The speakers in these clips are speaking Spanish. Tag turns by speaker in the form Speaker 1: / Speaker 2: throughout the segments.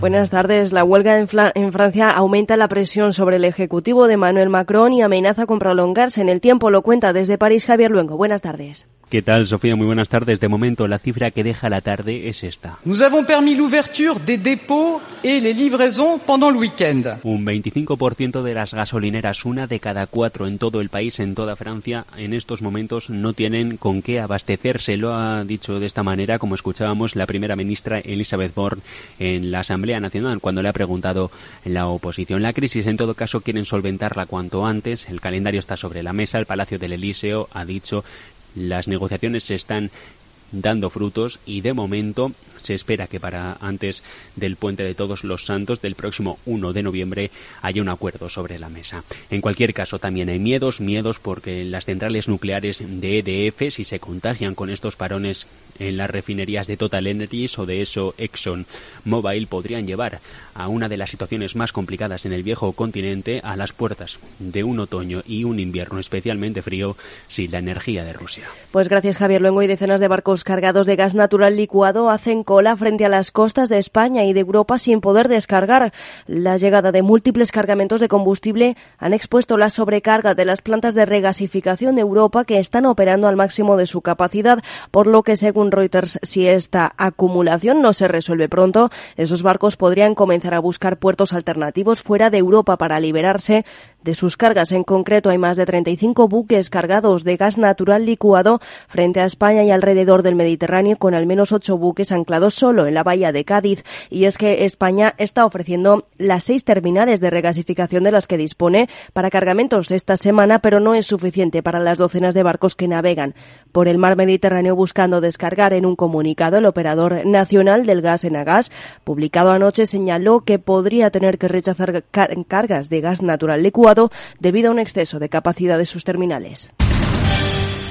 Speaker 1: Buenas tardes. La huelga en, Francia aumenta la presión sobre el Ejecutivo de Manuel Macron y amenaza con prolongarse en el tiempo. Lo cuenta desde París Javier Luengo. Buenas tardes.
Speaker 2: ¿Qué tal, Sofía? Muy buenas tardes. De momento, la cifra que deja la tarde es esta.
Speaker 3: Nous avons permis l'ouverture des dépôts et les livraisons pendant le week-end.
Speaker 2: Un 25% de las gasolineras, una de cada cuatro en todo el país, en toda Francia, en estos momentos no tienen con qué abastecerse. Lo ha dicho de esta manera, como escuchábamos, la primera ministra Elisabeth Borne en la Asamblea Nacional cuando le ha preguntado la oposición. La crisis, en todo caso, quieren solventarla cuanto antes. El calendario está sobre la mesa. El Palacio del Elíseo ha dicho las negociaciones se están dando frutos y de momento se espera que para antes del puente de todos los santos del próximo 1 de noviembre haya un acuerdo sobre la mesa. En cualquier caso también hay miedos, miedos porque las centrales nucleares de EDF si se contagian con estos parones en las refinerías de Total Energies o de eso Exxon Mobil podrían llevar a una de las situaciones más complicadas en el viejo continente a las puertas de un otoño y un invierno especialmente frío sin la energía de Rusia.
Speaker 1: Pues gracias Javier Luengo y decenas de barcos cargados de gas natural licuado hacen cola frente a las costas de España y de Europa sin poder descargar. La llegada de múltiples cargamentos de combustible han expuesto la sobrecarga de las plantas de regasificación de Europa que están operando al máximo de su capacidad, por lo que según Reuters, si esta acumulación no se resuelve pronto, esos barcos podrían comenzar a buscar puertos alternativos fuera de Europa para liberarse de sus cargas. En concreto, hay más de 35 buques cargados de gas natural licuado frente a España y alrededor del Mediterráneo, con al menos ocho buques anclados solo en la bahía de Cádiz. Y es que España está ofreciendo las seis terminales de regasificación de las que dispone para cargamentos esta semana, pero no es suficiente para las docenas de barcos que navegan por el mar Mediterráneo buscando descargar. En un comunicado, el operador nacional del gas Enagas, publicado anoche, señaló que podría tener que rechazar cargas de gas natural licuado debido a un exceso de capacidad de sus terminales.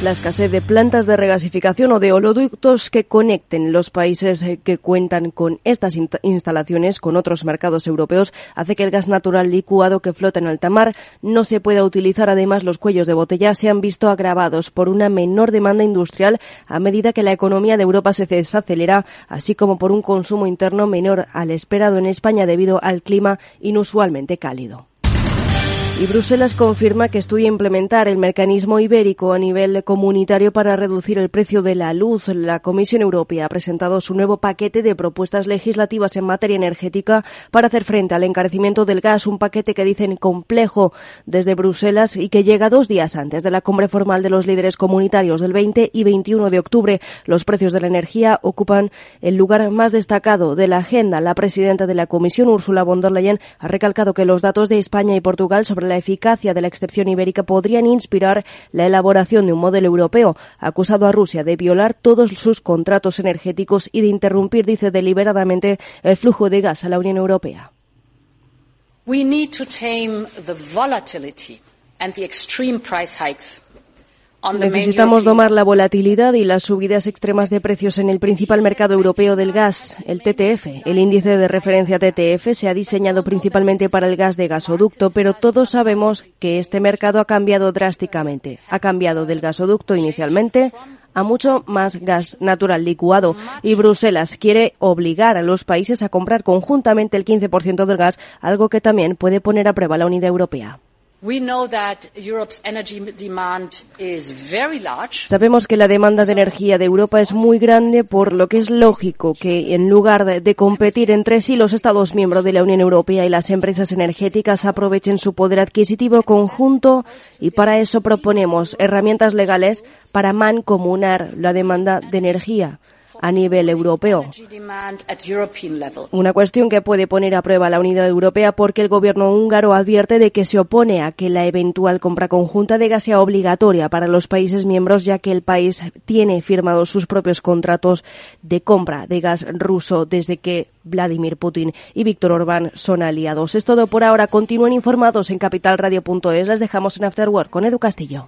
Speaker 1: La escasez de plantas de regasificación o de oleoductos que conecten los países eh, que cuentan con estas instalaciones con otros mercados europeos hace que el gas natural licuado que flota en alta mar no se pueda utilizar. Además, los cuellos de botella se han visto agravados por una menor demanda industrial a medida que la economía de Europa se desacelera, así como por un consumo interno menor al esperado en España debido al clima inusualmente cálido. Y Bruselas confirma que estudia implementar el mecanismo ibérico a nivel comunitario para reducir el precio de la luz. La Comisión Europea ha presentado su nuevo paquete de propuestas legislativas en materia energética para hacer frente al encarecimiento del gas, un paquete que dicen complejo desde Bruselas y que llega dos días antes de la cumbre formal de los líderes comunitarios del 20 y 21 de octubre. Los precios de la energía ocupan el lugar más destacado de la agenda. La presidenta de la Comisión, Ursula von der Leyen, ha recalcado que los datos de España y Portugal sobre la eficacia de la excepción ibérica podrían inspirar la elaboración de un modelo europeo, acusado a Rusia de violar todos sus contratos energéticos y de interrumpir, dice deliberadamente, el flujo de gas a la Unión Europea. We need to tame the volatility and the extreme price hikes Necesitamos domar la volatilidad y las subidas extremas de precios en el principal mercado europeo del gas, el TTF. El índice de referencia TTF se ha diseñado principalmente para el gas de gasoducto, pero todos sabemos que este mercado ha cambiado drásticamente. Ha cambiado del gasoducto inicialmente a mucho más gas natural licuado y Bruselas quiere obligar a los países a comprar conjuntamente el 15% del gas, algo que también puede poner a prueba la unidad europea. Sabemos que la demanda de energía de Europa es muy grande, por lo que es lógico que en lugar de, competir entre sí los Estados miembros de la Unión Europea y las empresas energéticas aprovechen su poder adquisitivo conjunto y para eso proponemos herramientas legales para mancomunar la demanda de energía a nivel europeo. Una cuestión que puede poner a prueba la unidad europea porque el gobierno húngaro advierte de que se opone a que la eventual compra conjunta de gas sea obligatoria para los países miembros, ya que el país tiene firmados sus propios contratos de compra de gas ruso desde que Vladimir Putin y Víctor Orbán son aliados. Es todo por ahora. Continúen informados en capitalradio.es. Les dejamos en Afterwork con Edu Castillo.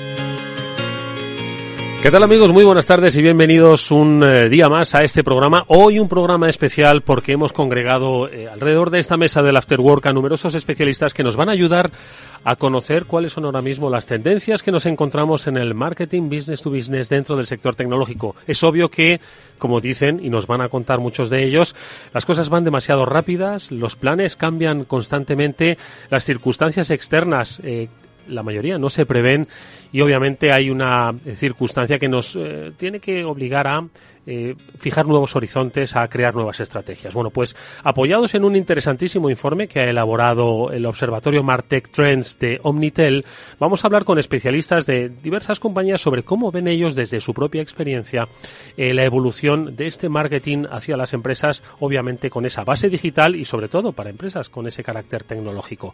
Speaker 4: ¿Qué tal amigos? Muy buenas tardes y bienvenidos un eh, día más a este programa. Hoy un programa especial porque hemos congregado eh, alrededor de esta mesa del After Work a numerosos especialistas que nos van a ayudar a conocer cuáles son ahora mismo las tendencias que nos encontramos en el marketing business to business dentro del sector tecnológico. Es obvio que, como dicen, y nos van a contar muchos de ellos, las cosas van demasiado rápidas, los planes cambian constantemente, las circunstancias externas eh, la mayoría no se prevén y obviamente hay una circunstancia que nos eh, tiene que obligar a eh, fijar nuevos horizontes, a crear nuevas estrategias. Bueno, pues apoyados en un interesantísimo informe que ha elaborado el Observatorio Martech Trends de Omnitel, vamos a hablar con especialistas de diversas compañías sobre cómo ven ellos desde su propia experiencia eh, la evolución de este marketing hacia las empresas, obviamente con esa base digital y sobre todo para empresas con ese carácter tecnológico.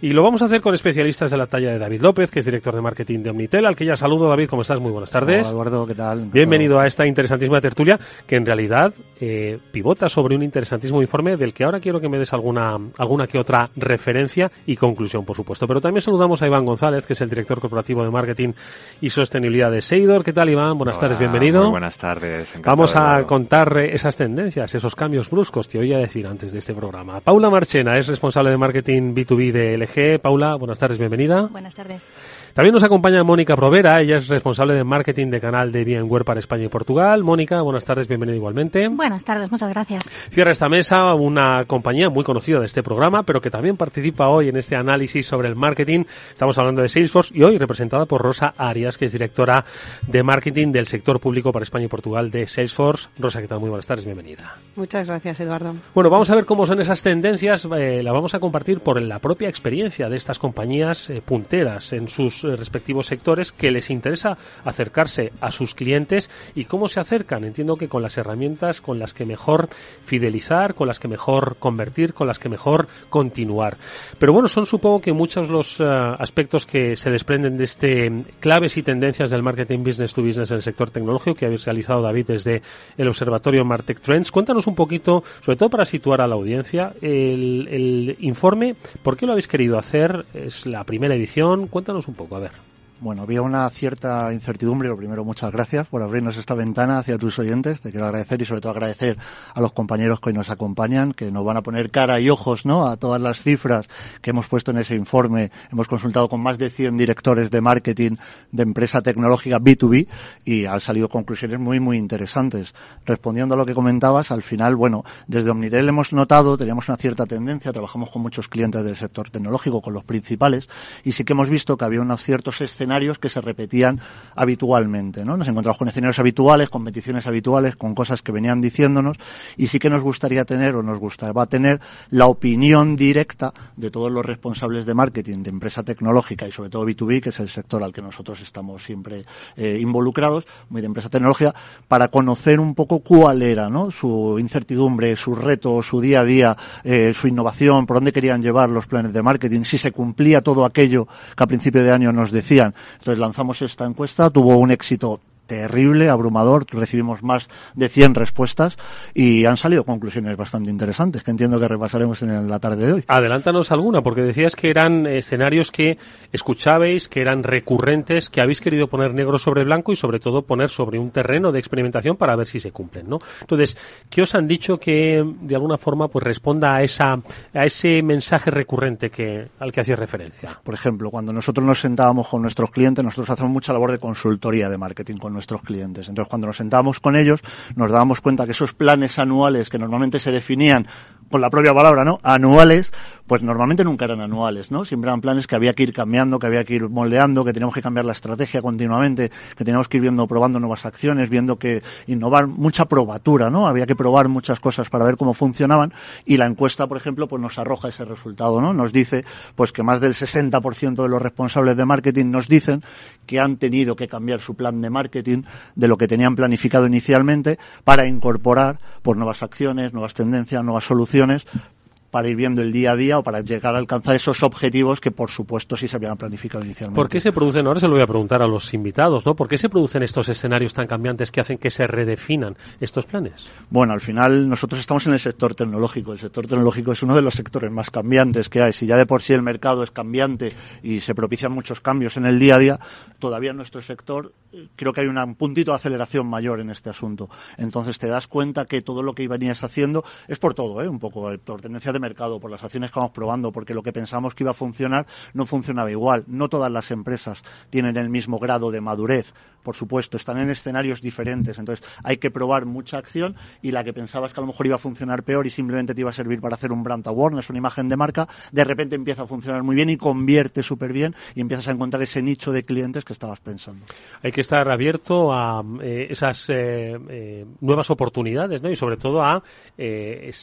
Speaker 4: Y lo vamos a hacer con especialistas de la talla de David López, que es director de marketing de Omnitel, al que ya saludo. David, ¿cómo estás? Muy buenas tardes.
Speaker 5: Hola, Eduardo, ¿qué tal?
Speaker 4: Bienvenido a esta interesantísima tertulia que en realidad eh, pivota sobre un interesantísimo informe del que ahora quiero que me des alguna, alguna que otra referencia y conclusión, por supuesto. Pero también saludamos a Iván González, que es el director corporativo de marketing y sostenibilidad de Seidor. ¿Qué tal, Iván? Buenas tardes, bienvenido.
Speaker 6: Muy buenas tardes.
Speaker 4: Vamos a contar esas tendencias, esos cambios bruscos, te oía decir antes de este programa. Paula Marchena es responsable de marketing B2B de LG. Paula, buenas tardes, bienvenida.
Speaker 7: Buenas tardes.
Speaker 4: También nos acompaña Mónica Provera, ella es responsable de marketing de canal de VMware para España y Portugal. Mónica, buenas tardes, bienvenida igualmente.
Speaker 7: Buenas tardes, muchas gracias.
Speaker 4: Cierra esta mesa una compañía muy conocida de este programa, pero que también participa hoy en este análisis sobre el marketing. Estamos hablando de Salesforce y hoy representada por Rosa Arias, que es directora de marketing del sector público para España y Portugal de Salesforce. Rosa, ¿qué tal? Muy buenas tardes, bienvenida.
Speaker 8: Muchas gracias, Eduardo.
Speaker 4: Bueno, vamos a ver cómo son esas tendencias. Eh, la vamos a compartir por la propia experiencia de estas compañías eh, punteras en sus eh, respectivos sectores que les interesa acercarse a sus clientes y cómo se acercan. Entiendo que con las herramientas con las que mejor fidelizar, con las que mejor convertir, con las que mejor continuar. Pero bueno, son supongo que muchos los aspectos que se desprenden de este claves y tendencias del marketing business to business en el sector tecnológico que habéis realizado David desde el observatorio Martech Trends. Cuéntanos un poquito, sobre todo para situar a la audiencia, el, el informe, ¿por qué lo habéis querido hacer? Es la primera edición, cuéntanos un poco, a ver.
Speaker 5: Bueno, había una cierta incertidumbre. Lo primero, muchas gracias por abrirnos esta ventana hacia tus oyentes. Te quiero agradecer y sobre todo agradecer a los compañeros que hoy nos acompañan, que nos van a poner cara y ojos, ¿no? A todas las cifras que hemos puesto en ese informe. Hemos consultado con más de 100 directores de marketing de empresa tecnológica B2B y han salido conclusiones muy, muy interesantes. Respondiendo a lo que comentabas, al final, bueno, desde Omnitel hemos notado, teníamos una cierta tendencia, trabajamos con muchos clientes del sector tecnológico, con los principales, y sí que hemos visto que había unos ciertos escenarios que se repetían habitualmente, ¿no? Nos encontramos con escenarios habituales, con peticiones habituales, con cosas que venían diciéndonos y sí que nos gustaría tener o nos gustaría tener la opinión directa de todos los responsables de marketing de empresa tecnológica y sobre todo B2B, que es el sector al que nosotros estamos siempre eh, involucrados, muy de empresa tecnológica, para conocer un poco cuál era, ¿no? Su incertidumbre, sus retos, su día a día, eh, su innovación, por dónde querían llevar los planes de marketing, si se cumplía todo aquello que a principio de año nos decían entonces lanzamos esta encuesta, tuvo un éxito terrible, abrumador, recibimos más de 100 respuestas y han salido conclusiones bastante interesantes que entiendo que repasaremos en la tarde de hoy.
Speaker 4: Adelántanos alguna, porque decías que eran escenarios que escuchabais, que eran recurrentes, que habéis querido poner negro sobre blanco y sobre todo poner sobre un terreno de experimentación para ver si se cumplen, ¿no? Entonces, ¿qué os han dicho que de alguna forma pues responda a esa a ese mensaje recurrente que al que hacía referencia?
Speaker 5: Por ejemplo, cuando nosotros nos sentábamos con nuestros clientes, nosotros hacemos mucha labor de consultoría de marketing con nuestros clientes. Entonces, cuando nos sentábamos con ellos, nos dábamos cuenta que esos planes anuales que normalmente se definían con la propia palabra, ¿no? Anuales, pues normalmente nunca eran anuales, ¿no? Siempre eran planes que había que ir cambiando, que había que ir moldeando, que teníamos que cambiar la estrategia continuamente, que teníamos que ir viendo, probando nuevas acciones, viendo que innovar, mucha probatura, ¿no? Había que probar muchas cosas para ver cómo funcionaban y la encuesta, por ejemplo, pues nos arroja ese resultado, ¿no? Nos dice, pues que más del 60% de los responsables de marketing nos dicen que han tenido que cambiar su plan de marketing de lo que tenían planificado inicialmente para incorporar, pues nuevas acciones, nuevas tendencias, nuevas soluciones acciones para ir viendo el día a día o para llegar a alcanzar esos objetivos que, por supuesto, sí se habían planificado inicialmente.
Speaker 4: ¿Por qué se producen, ahora se lo voy a preguntar a los invitados, ¿no? ¿Por qué se producen estos escenarios tan cambiantes que hacen que se redefinan estos planes?
Speaker 5: Bueno, al final nosotros estamos en el sector tecnológico. El sector tecnológico es uno de los sectores más cambiantes que hay. Si ya de por sí el mercado es cambiante y se propician muchos cambios en el día a día, todavía en nuestro sector eh, creo que hay un puntito de aceleración mayor en este asunto. Entonces te das cuenta que todo lo que venías haciendo es por todo, ¿eh? Un poco, por tendencia mercado, por las acciones que vamos probando, porque lo que pensamos que iba a funcionar no funcionaba igual. No todas las empresas tienen el mismo grado de madurez, por supuesto, están en escenarios diferentes. Entonces hay que probar mucha acción y la que pensabas que a lo mejor iba a funcionar peor y simplemente te iba a servir para hacer un brand awareness, una imagen de marca, de repente empieza a funcionar muy bien y convierte súper bien y empiezas a encontrar ese nicho de clientes que estabas pensando.
Speaker 4: Hay que estar abierto a eh, esas eh, eh, nuevas oportunidades ¿no? y sobre todo a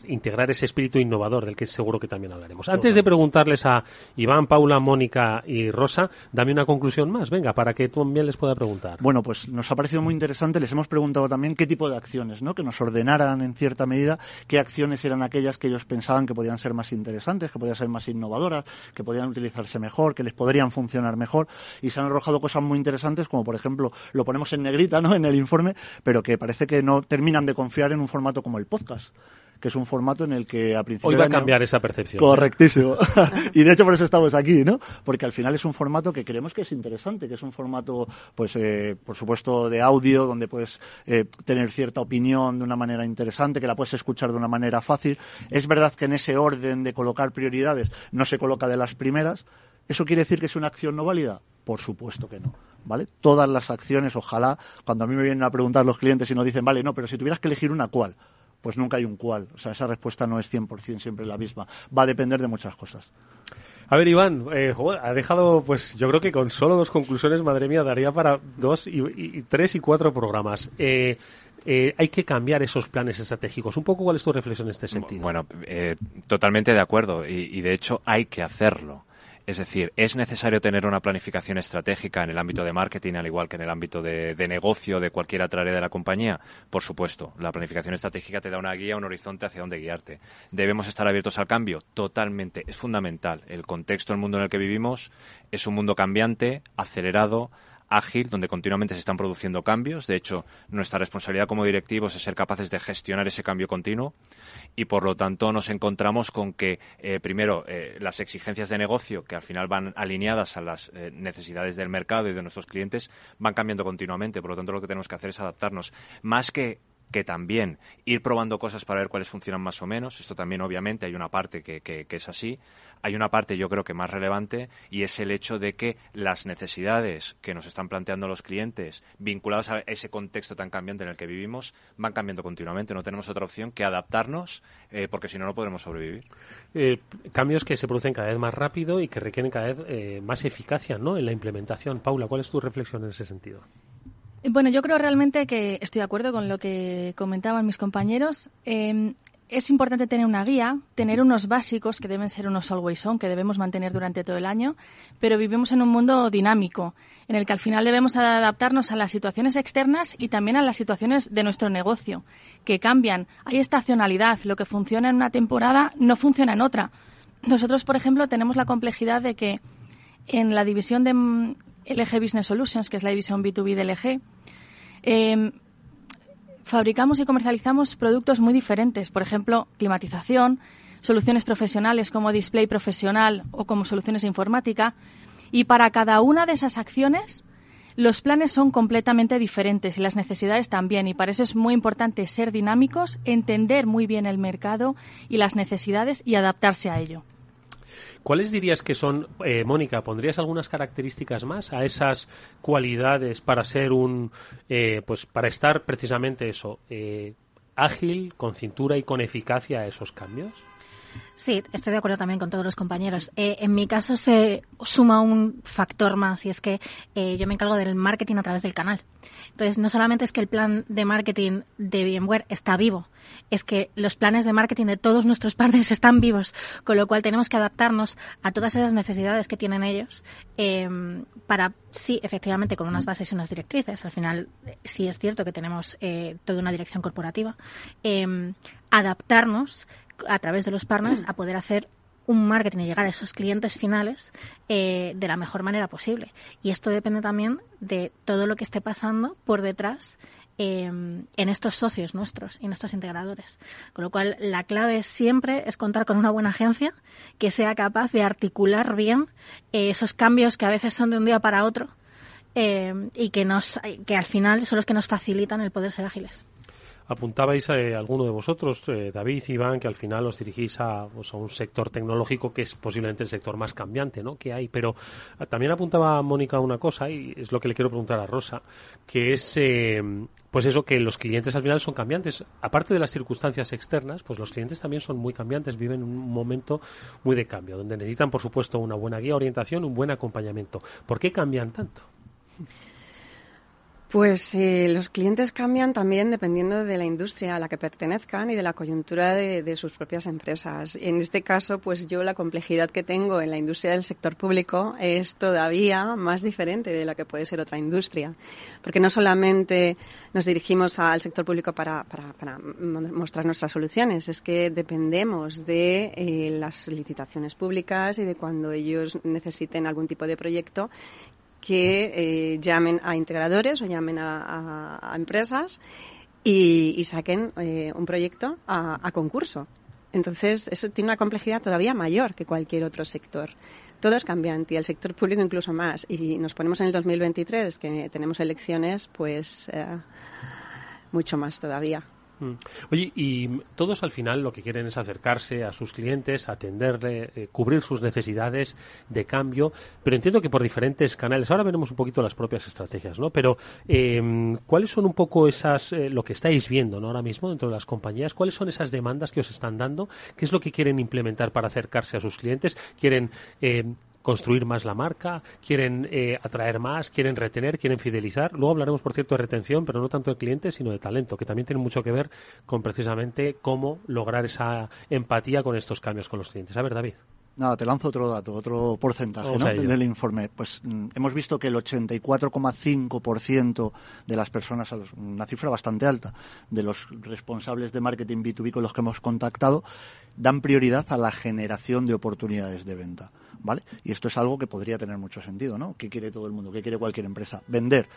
Speaker 4: integrar ese espíritu innovador del que seguro que también hablaremos. Antes de preguntarles a Iván, Paula, Mónica y Rosa, dame una conclusión más, venga, para que tú también les pueda preguntar.
Speaker 5: Bueno, pues nos ha parecido muy interesante. Les hemos preguntado también qué tipo de acciones, ¿no? Que nos ordenaran en cierta medida qué acciones eran aquellas que ellos pensaban que podían ser más interesantes, que podían ser más innovadoras, que podían utilizarse mejor, que les podrían funcionar mejor. Y se han arrojado cosas muy interesantes, como por ejemplo, lo ponemos en negrita, ¿no? En el informe, pero que parece que no terminan de confiar en un formato como el podcast que es un formato en el que a principio
Speaker 4: Hoy va a cambiar esa percepción.
Speaker 5: Correctísimo. y de hecho por eso estamos aquí, ¿no? Porque al final es un formato que creemos que es interesante, que es un formato, pues, eh, por supuesto, de audio, donde puedes eh, tener cierta opinión de una manera interesante, que la puedes escuchar de una manera fácil. Es verdad que en ese orden de colocar prioridades no se coloca de las primeras. ¿Eso quiere decir que es una acción no válida? Por supuesto que no. ¿Vale? Todas las acciones, ojalá, cuando a mí me vienen a preguntar los clientes y nos dicen, vale, no, pero si tuvieras que elegir una, ¿cuál? Pues nunca hay un cual. O sea, esa respuesta no es 100% siempre la misma. Va a depender de muchas cosas.
Speaker 4: A ver, Iván, eh, ha dejado, pues yo creo que con solo dos conclusiones, madre mía, daría para dos y, tres y cuatro programas. Eh, eh, hay que cambiar esos planes estratégicos. Un poco, ¿cuál es tu reflexión en este sentido?
Speaker 6: Bueno, totalmente de acuerdo y, de hecho hay que hacerlo. Es decir, ¿es necesario tener una planificación estratégica en el ámbito de marketing, al igual que en el ámbito de, negocio de cualquier otra área de la compañía? Por supuesto, la planificación estratégica te da una guía, un horizonte hacia dónde guiarte. ¿Debemos estar abiertos al cambio? Totalmente, es fundamental. El contexto, el mundo en el que vivimos, es un mundo cambiante, acelerado, ágil, donde continuamente se están produciendo cambios. De hecho, nuestra responsabilidad como directivos es ser capaces de gestionar ese cambio continuo y, por lo tanto, nos encontramos con que, eh, primero, eh, las exigencias de negocio, que al final van alineadas a las eh, necesidades del mercado y de nuestros clientes, van cambiando continuamente. Por lo tanto, lo que tenemos que hacer es adaptarnos. Más que que también ir probando cosas para ver cuáles funcionan más o menos. Esto también, obviamente, hay una parte que, que, es así, hay una parte yo creo que más relevante y es el hecho de que las necesidades que nos están planteando los clientes vinculadas a ese contexto tan cambiante en el que vivimos van cambiando continuamente. No tenemos otra opción que adaptarnos eh, porque si no, no podremos sobrevivir.
Speaker 4: Eh, cambios que se producen cada vez más rápido y que requieren cada vez eh, más eficacia ¿no? en la implementación. Paula, ¿cuál es tu reflexión en ese sentido?
Speaker 7: Bueno, yo creo realmente que estoy de acuerdo con lo que comentaban mis compañeros. Em, es importante tener una guía, tener unos básicos que deben ser unos always on, que debemos mantener durante todo el año, pero vivimos en un mundo dinámico, en el que al final debemos adaptarnos a las situaciones externas y también a las situaciones de nuestro negocio, que cambian. Hay estacionalidad, lo que funciona en una temporada no funciona en otra. Nosotros, por ejemplo, tenemos la complejidad de que en la división de mm, LG Business Solutions, que es la división B2B de LG, Em, fabricamos y comercializamos productos muy diferentes, por ejemplo, climatización, soluciones profesionales como display profesional o como soluciones informática, y para cada una de esas acciones los planes son completamente diferentes y las necesidades también, y para eso es muy importante ser dinámicos, entender muy bien el mercado y las necesidades y adaptarse a ello.
Speaker 4: ¿Cuáles dirías que son, eh, Mónica, pondrías algunas características más a esas cualidades para ser un, eh, pues para estar precisamente eso, eh, ágil, con cintura y con eficacia a esos cambios?
Speaker 8: Sí, estoy de acuerdo también con todos los compañeros. Eh, en mi caso se suma un factor más y es que eh, yo me encargo del marketing a través del canal. Entonces, no solamente es que el plan de marketing de VMware está vivo, es que los planes de marketing de todos nuestros partners están vivos, con lo cual tenemos que adaptarnos a todas esas necesidades que tienen ellos eh, para, sí, efectivamente, con unas bases y unas directrices. Al final, sí es cierto que tenemos toda una dirección corporativa. adaptarnos a través de los partners a poder hacer un marketing y llegar a esos clientes finales eh, de la mejor manera posible. Y esto depende también de todo lo que esté pasando por detrás eh, en estos socios nuestros y en estos integradores. Con lo cual, la clave siempre es contar con una buena agencia que sea capaz de articular bien eh, esos cambios que a veces son de un día para otro y que, nos, que al final son los que nos facilitan el poder ser ágiles.
Speaker 4: Apuntabais eh, alguno de vosotros, eh, David, Iván, que al final os dirigís a, pues, a, un sector tecnológico que es posiblemente el sector más cambiante ¿no? que hay. Pero ah, también apuntaba Mónica una cosa, y es lo que le quiero preguntar a Rosa, que es eh, pues eso, que los clientes al final son cambiantes. Aparte de las circunstancias externas, pues los clientes también son muy cambiantes, viven un momento muy de cambio, donde necesitan, por supuesto, una buena guía, orientación, un buen acompañamiento. ¿Por qué cambian tanto?
Speaker 9: Pues eh, los clientes cambian también dependiendo de la industria a la que pertenezcan y de la coyuntura de, sus propias empresas. En este caso, pues yo la complejidad que tengo en la industria del sector público es todavía más diferente de la que puede ser otra industria. Porque no solamente nos dirigimos al sector público para, mostrar nuestras soluciones, es que dependemos de eh, las licitaciones públicas y de cuando ellos necesiten algún tipo de proyecto que eh, llamen a integradores o llamen a, empresas y, saquen eh, un proyecto a, concurso. Entonces, eso tiene una complejidad todavía mayor que cualquier otro sector. Todo es cambiante y el sector público incluso más. Y nos ponemos en el 2023, que tenemos elecciones, pues eh, mucho más todavía.
Speaker 4: Mm. Oye, y todos al final lo que quieren es acercarse a sus clientes, atenderle, eh, cubrir sus necesidades de cambio, pero entiendo que por diferentes canales. Ahora veremos un poquito las propias estrategias, ¿no? Pero em, ¿cuáles son un poco esas, eh, lo que estáis viendo, ¿no? Ahora mismo dentro de las compañías, ¿cuáles son esas demandas que os están dando? ¿Qué es lo que quieren implementar para acercarse a sus clientes? ¿Quieren em, construir más la marca, quieren eh, atraer más, quieren retener, quieren fidelizar. Luego hablaremos, por cierto, de retención, pero no tanto de clientes, sino de talento, que también tiene mucho que ver con precisamente cómo lograr esa empatía con estos cambios con los clientes. A ver, David.
Speaker 5: Nada, te lanzo otro dato, otro porcentaje del informe. Pues mm, hemos visto que el 84,5% de las personas, una cifra bastante alta, de los responsables de marketing B2B con los que hemos contactado, dan prioridad a la generación de oportunidades de venta. ¿vale? Y esto es algo que podría tener mucho sentido, ¿no? ¿Qué quiere todo el mundo? ¿Qué quiere cualquier empresa? Vender.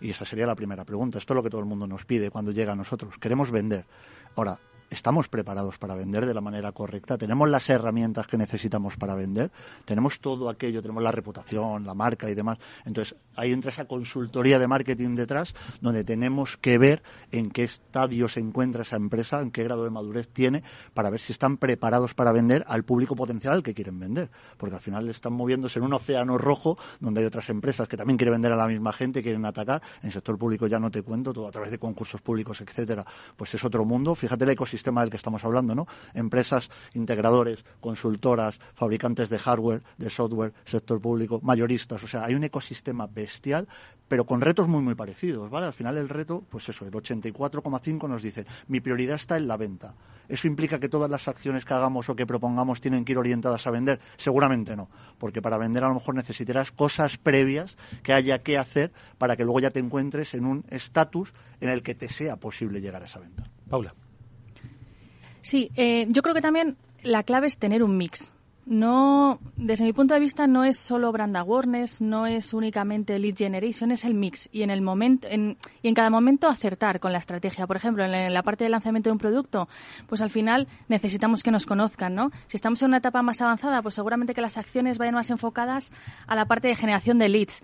Speaker 5: Y esa sería la primera pregunta. Esto es lo que todo el mundo nos pide cuando llega a nosotros. Queremos vender. Ahora, estamos preparados para vender de la manera correcta, tenemos las herramientas que necesitamos para vender, tenemos todo aquello, tenemos la reputación, la marca y demás. Entonces, ahí entra esa consultoría de marketing detrás, donde tenemos que ver en qué estadio se encuentra esa empresa, en qué grado de madurez tiene, para ver si están preparados para vender al público potencial al que quieren vender. Porque al final están moviéndose en un océano rojo donde hay otras empresas que también quieren vender a la misma gente, quieren atacar. En sector público ya no te cuento, todo a través de concursos públicos, etcétera. Pues es otro mundo. Fíjate el ecosistema sistema del que estamos hablando, ¿no? Empresas, integradores, consultoras, fabricantes de hardware, de software, sector público, mayoristas. O sea, hay un ecosistema bestial, pero con retos muy, muy parecidos, ¿vale? Al final el reto, pues eso, el 84,5 nos dice, mi prioridad está en la venta. ¿Eso implica que todas las acciones que hagamos o que propongamos tienen que ir orientadas a vender? Seguramente no, porque para vender a lo mejor necesitarás cosas previas que haya que hacer para que luego ya te encuentres en un estatus en el que te sea posible llegar a esa venta.
Speaker 4: Paula.
Speaker 7: Sí, eh, yo creo que también la clave es tener un mix. no, desde mi punto de vista, no es solo brand awareness, no es únicamente lead generation, es el mix y en el momento, en, y en cada momento acertar con la estrategia. Por ejemplo, en la parte de lanzamiento de un producto, pues al final necesitamos que nos conozcan, ¿no? Si estamos en una etapa más avanzada, pues seguramente que las acciones vayan más enfocadas a la parte de generación de leads.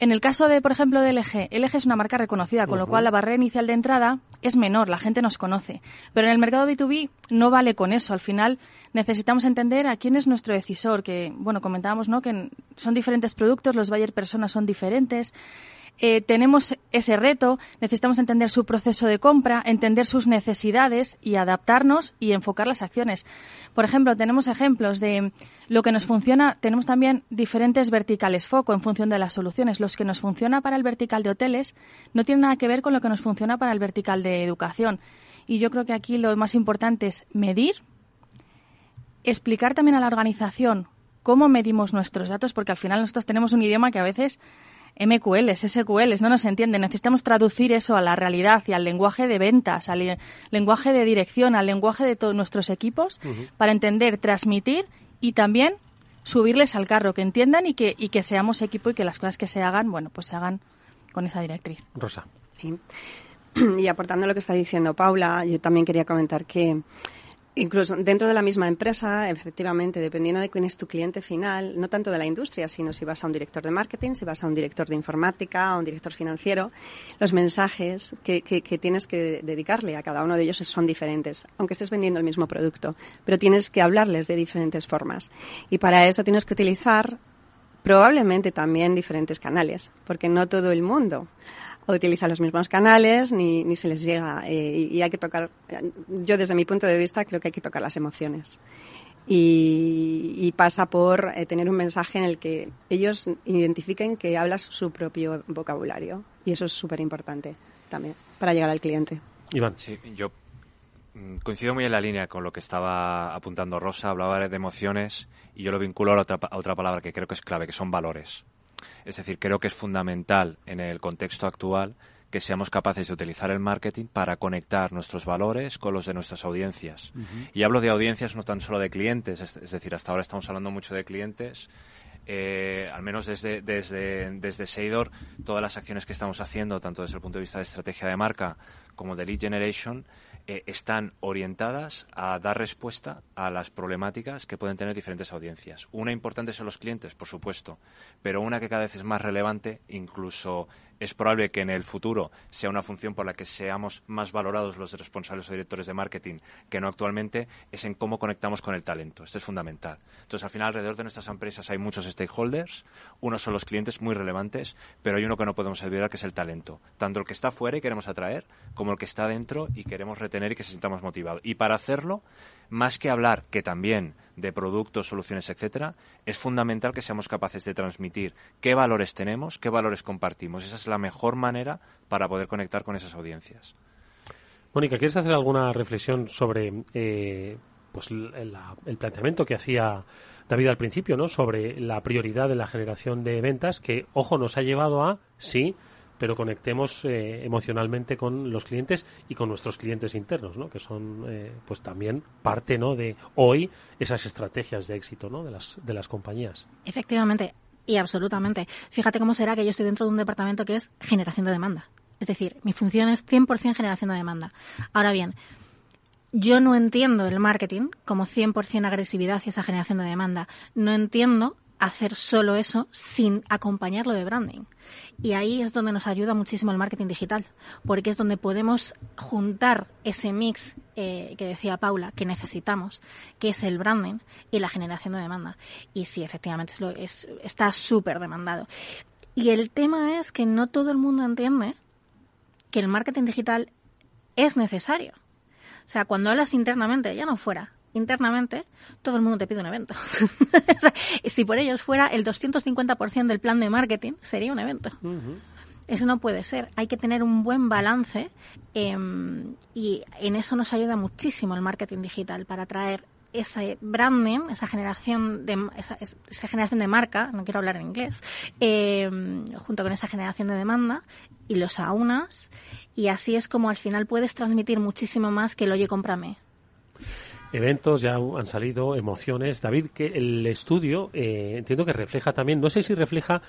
Speaker 7: En el caso de, por ejemplo, de LG, LG es una marca reconocida, con lo cual la barrera inicial de entrada es menor, la gente nos conoce. Pero en el mercado B2B no vale con eso. Al final necesitamos entender a quién es nuestro decisor, que, bueno, comentábamos, ¿no? Que son diferentes productos, los buyer personas son diferentes. Eh, tenemos ese reto, necesitamos entender su proceso de compra, entender sus necesidades y adaptarnos y enfocar las acciones. Por ejemplo, tenemos ejemplos de lo que nos funciona, tenemos también diferentes verticales foco en función de las soluciones. Los que nos funciona para el vertical de hoteles no tienen nada que ver con lo que nos funciona para el vertical de educación. Y yo creo que aquí lo más importante es medir, explicar también a la organización cómo medimos nuestros datos, porque al final nosotros tenemos un idioma que a veces MQLs, SQLs, no nos entiende. Necesitamos traducir eso a la realidad y al lenguaje de ventas, al lenguaje de dirección, al lenguaje de todos nuestros equipos para entender, transmitir y también subirles al carro, que entiendan y que, y que seamos equipo y que las cosas que se hagan, bueno, pues se hagan con esa directriz.
Speaker 4: Rosa.
Speaker 9: Sí. Y aportando lo que está diciendo Paula, yo también quería comentar que Incluso dentro de la misma empresa, efectivamente, dependiendo de quién es tu cliente final, no tanto de la industria, sino si vas a un director de marketing, si vas a un director de informática, a un director financiero, los mensajes que, tienes que dedicarle a cada uno de ellos son diferentes, aunque estés vendiendo el mismo producto, pero tienes que hablarles de diferentes formas. Y para eso tienes que utilizar probablemente también diferentes canales, porque no todo el mundo utiliza los mismos canales ni, ni se les llega. Eh, y, hay que tocar, yo desde mi punto de vista creo que hay que tocar las emociones. Y, pasa por eh, tener un mensaje en el que ellos identifiquen que hablas su propio vocabulario. Y eso es súper importante también para llegar al cliente.
Speaker 4: Iván.
Speaker 6: Sí, yo mm, coincido muy en la línea con lo que estaba apuntando Rosa. Hablaba de emociones y yo lo vinculo a otra, a otra palabra que creo que es clave, que son valores. Es decir, creo que es fundamental en el contexto actual que seamos capaces de utilizar el marketing para conectar nuestros valores con los de nuestras audiencias. Y hablo de audiencias no tan solo de clientes, es, decir, hasta ahora estamos hablando mucho de clientes. Eh, al menos desde, desde, desde Seidor, todas las acciones que estamos haciendo, tanto desde el punto de vista de estrategia de marca como de lead generation, eh, están orientadas a dar respuesta a las problemáticas que pueden tener diferentes audiencias. Una importante son los clientes, por supuesto, pero una que cada vez es más relevante, incluso es probable que en el futuro sea una función por la que seamos más valorados los responsables o directores de marketing que no actualmente, es en cómo conectamos con el talento. Esto es fundamental. Entonces, al final, alrededor de nuestras empresas hay muchos stakeholders. Unos son los clientes muy relevantes, pero hay uno que no podemos olvidar que es el talento. Tanto el que está fuera y queremos atraer, como el que está dentro y queremos retener y que se sintamos motivados. Y para hacerlo, más que hablar, que también de productos, soluciones, etcétera, es fundamental que seamos capaces de transmitir qué valores tenemos, qué valores compartimos. Esa es la mejor manera para poder conectar con esas audiencias.
Speaker 4: Mónica, ¿quieres hacer alguna reflexión sobre eh, pues el, planteamiento que hacía David al principio, ¿no? Sobre la prioridad de la generación de ventas, que, ojo, nos ha llevado a, sí, pero conectemos eh, emocionalmente con los clientes y con nuestros clientes internos, ¿no? que son eh, pues también parte ¿no? de hoy esas estrategias de éxito ¿no? de, las, de las compañías.
Speaker 8: Efectivamente, y absolutamente. Fíjate cómo será que yo estoy dentro de un departamento que es generación de demanda. Es decir, mi función es 100% generación de demanda. Ahora bien, yo no entiendo el marketing como 100% agresividad hacia esa generación de demanda. No entiendo hacer solo eso sin acompañarlo de branding. Y ahí es donde nos ayuda muchísimo el marketing digital, porque es donde podemos juntar ese mix eh, que decía Paula que necesitamos, que es el branding y la generación de demanda. Y sí, efectivamente, es, está súper demandado. Y el tema es que no todo el mundo entiende que el marketing digital es necesario. O sea, cuando hablas internamente, ya no fuera, internamente, todo el mundo te pide un evento. si por ellos fuera el 250% del plan de marketing, sería un evento. Eso no puede ser. Hay que tener un buen balance em, y en eso nos ayuda muchísimo el marketing digital para traer ese branding, esa generación de esa, generación de marca, no quiero hablar en inglés, em, junto con esa generación de demanda y los aunas y así es como al final puedes transmitir muchísimo más que el oye cómprame
Speaker 4: Eventos, ya han salido emociones. David, que el estudio eh, entiendo que refleja también, no sé si refleja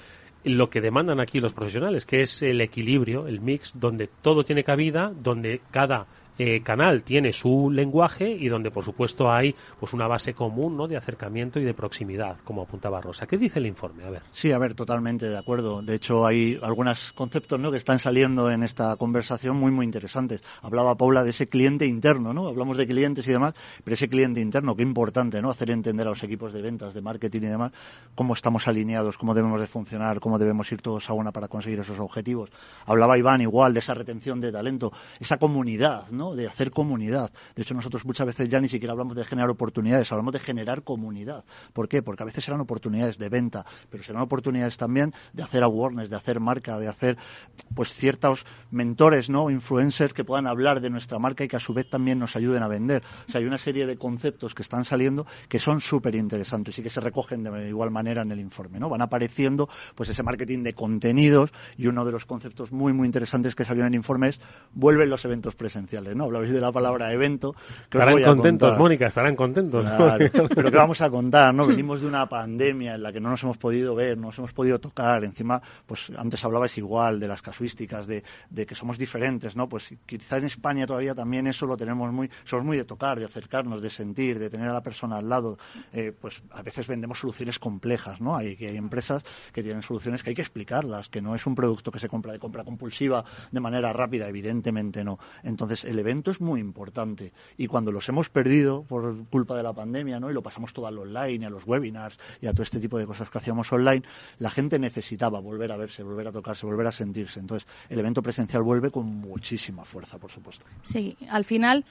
Speaker 4: lo que demandan aquí los profesionales, que es el equilibrio, el mix, donde todo tiene cabida, donde cada eh, canal tiene su lenguaje y donde por supuesto hay pues una base común ¿no? de acercamiento y de proximidad, como apuntaba Rosa. ¿Qué dice el informe? A ver.
Speaker 5: Sí, a ver, totalmente de acuerdo. De hecho, hay algunos conceptos ¿no? que están saliendo en esta conversación muy, muy interesantes. Hablaba Paula de ese cliente interno, ¿no? Hablamos de clientes y demás, pero ese cliente interno, qué importante, ¿no? Hacer entender a los equipos de ventas, de marketing y demás, cómo estamos alineados, cómo debemos de funcionar, cómo debemos ir todos a una para conseguir esos objetivos. Hablaba Iván igual de esa retención de talento, esa comunidad, ¿no? De hacer comunidad. De hecho, nosotros muchas veces ya ni siquiera hablamos de generar oportunidades, hablamos de generar comunidad. ¿Por qué? Porque a veces serán oportunidades de venta, pero serán oportunidades también de hacer awareness, de hacer marca, de hacer pues ciertos mentores, ¿no? Influencers que puedan hablar de nuestra marca y que a su vez también nos ayuden a vender. O sea, hay una serie de conceptos que están saliendo que son súper interesantes y que se recogen de igual manera en el informe, ¿no? Van apareciendo pues ese marketing de contenidos y uno de los conceptos muy muy interesantes que salió en el informe es vuelven los eventos presenciales. Hablabais de la palabra evento.
Speaker 4: estarán contentos, Mónica, estarán contentos.
Speaker 5: pero ¿qué vamos a contar, no? Venimos de una pandemia en la que no nos hemos podido ver, no nos hemos podido tocar. Encima, pues antes hablabais igual de las casuísticas, de, de que somos diferentes, ¿no? Pues quizá en España todavía también eso lo tenemos muy, somos muy de tocar, de acercarnos, de sentir, de tener a la persona al lado. Eh, pues a veces vendemos soluciones complejas, ¿no? Hay, hay empresas que tienen soluciones que hay que explicarlas, que no es un producto que se compra de compra compulsiva de manera rápida, evidentemente no. Entonces, el evento es muy importante. Y cuando los hemos perdido por culpa de la pandemia, ¿no? Y lo pasamos todo al online, a los webinars y a todo este tipo de cosas que hacíamos online, la gente necesitaba volver a verse, volver a tocarse, volver a sentirse. Entonces, el evento presencial vuelve con muchísima fuerza, por supuesto.
Speaker 7: Sí, al final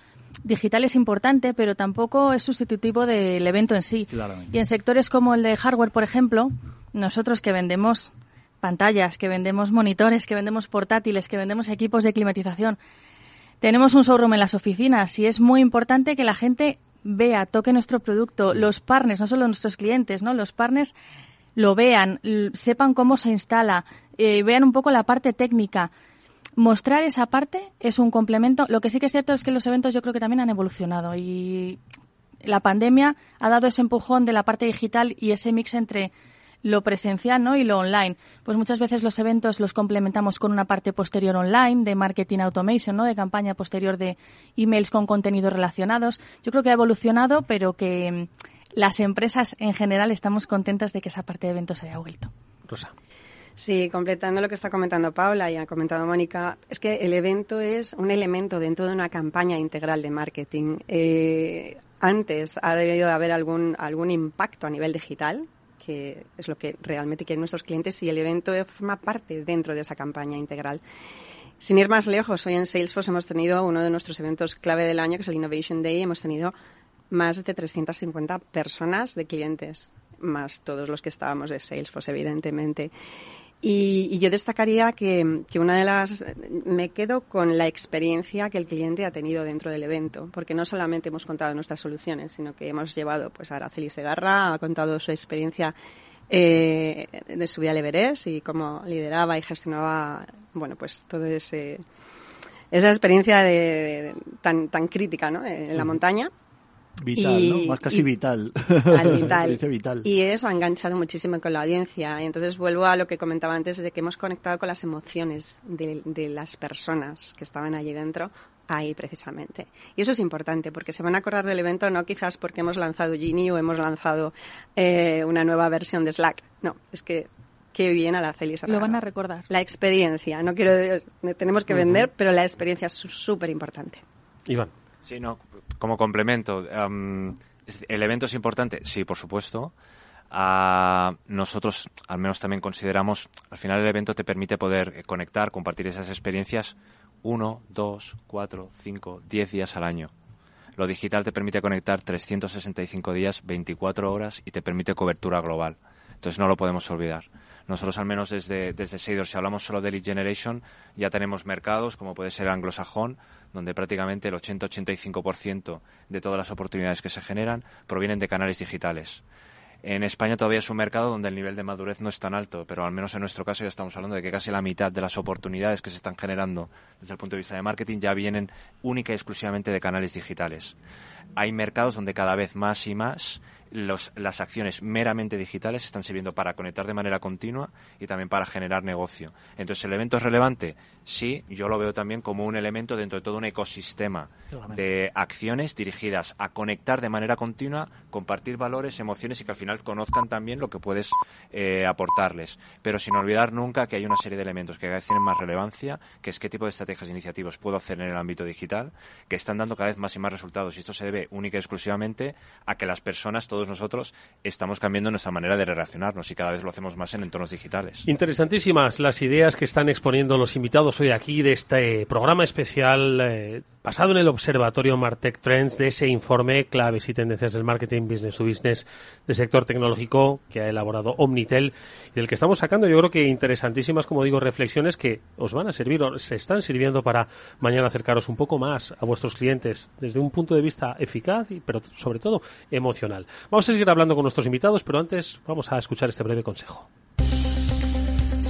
Speaker 7: digital es importante, pero tampoco es sustitutivo del evento en sí. Y en sectores como el de hardware, por ejemplo, nosotros que vendemos pantallas, que vendemos monitores, que vendemos portátiles, que vendemos equipos de climatización, tenemos un showroom en las oficinas y es muy importante que la gente vea, toque nuestro producto, los partners, no solo nuestros clientes, ¿no? Los partners lo vean, sepan cómo se instala, eh, vean un poco la parte técnica. Mostrar esa parte es un complemento. Lo que sí que es cierto es que los eventos yo creo que también han evolucionado y la pandemia ha dado ese empujón de la parte digital y ese mix entre lo presencial ¿no? y lo online. Pues muchas veces los eventos los complementamos con una parte posterior online de marketing automation, ¿no? de campaña posterior de emails con contenidos relacionados. Yo creo que ha evolucionado, pero que mm, las empresas en general estamos contentas de que esa parte de eventos haya vuelto.
Speaker 4: Rosa.
Speaker 9: Sí, completando lo que está comentando Paula y ha comentado Mónica, es que el evento es un elemento dentro de una campaña integral de marketing. Eh, antes ha debido de haber algún, algún impacto a nivel digital, que es lo que realmente quieren nuestros clientes y el evento forma parte dentro de esa campaña integral. Sin ir más lejos, hoy en Salesforce hemos tenido uno de nuestros eventos clave del año, que es el Innovation Day. Hemos tenido más de 350 personas de clientes, más todos los que estábamos de Salesforce, evidentemente. Y, yo destacaría que, que, una de las. Me quedo con la experiencia que el cliente ha tenido dentro del evento, porque no solamente hemos contado nuestras soluciones, sino que hemos llevado pues, a Araceli Segarra, ha contado su experiencia eh, de su vida al Everest y cómo lideraba y gestionaba, bueno, pues todo ese. Esa experiencia de, tan, tan crítica ¿no? en la montaña
Speaker 5: Vital, ¿no? Más casi vital.
Speaker 9: vital. Y eso ha enganchado muchísimo con la audiencia. Y entonces vuelvo a lo que comentaba antes de que hemos conectado con las emociones de, de las personas que estaban allí dentro ahí precisamente. Y eso es importante porque se van a acordar del evento no quizás porque hemos lanzado Genie o hemos lanzado eh, una nueva versión de Slack. No, es que qué bien a la Celis.
Speaker 7: Lo van a recordar.
Speaker 9: La experiencia, no quiero tenemos que vender, pero la experiencia es súper importante.
Speaker 4: Iván.
Speaker 6: Sí, no, como complemento, ¿el evento es importante? Sí, por supuesto. Uh, nosotros al menos también consideramos, al final el evento te permite poder conectar, compartir esas experiencias uno, dos, cuatro, cinco, diez días al año. Lo digital te permite conectar 365 días, 24 horas y te permite cobertura global. Entonces no lo podemos olvidar. Nosotros al menos desde, desde Seidor, si hablamos solo de lead generation, ya tenemos mercados como puede ser anglosajón, donde prácticamente el 80-85% de todas las oportunidades que se generan provienen de canales digitales. En España todavía es un mercado donde el nivel de madurez no es tan alto, pero al menos en nuestro caso ya estamos hablando de que casi la mitad de las oportunidades que se están generando desde el punto de vista de marketing ya vienen única y exclusivamente de canales digitales. hay mercados donde cada vez más y más las acciones meramente digitales están sirviendo para conectar de manera continua y también para generar negocio. Entonces, ¿el evento es relevante? Sí, yo lo veo también como un elemento dentro de todo un ecosistema de acciones dirigidas a conectar de manera continua, compartir valores, emociones y que al final conozcan también lo que puedes eh, aportarles. Pero sin olvidar nunca que hay una serie de elementos que cada vez tienen más relevancia, que es qué tipo de estrategias e iniciativas puedo hacer en el ámbito digital, que están dando cada vez más y más resultados. Y esto se debe única y exclusivamente a que las personas, todos nosotros, estamos cambiando nuestra manera de relacionarnos y cada vez lo hacemos más en entornos digitales.
Speaker 4: Interesantísimas las ideas que están exponiendo los invitados hoy aquí de este programa especial eh, basado en el Observatorio Martech Trends de ese informe Claves y Tendencias del Marketing Business to Business del sector tecnológico que ha elaborado Omnitel y del que estamos sacando yo creo que interesantísimas, como digo, reflexiones que os van a servir o se están sirviendo para mañana acercaros un poco más a vuestros clientes desde un punto de vista eficaz, y, pero sobre todo emocional. Vamos a seguir hablando con nuestros invitados, pero antes vamos a escuchar este breve consejo.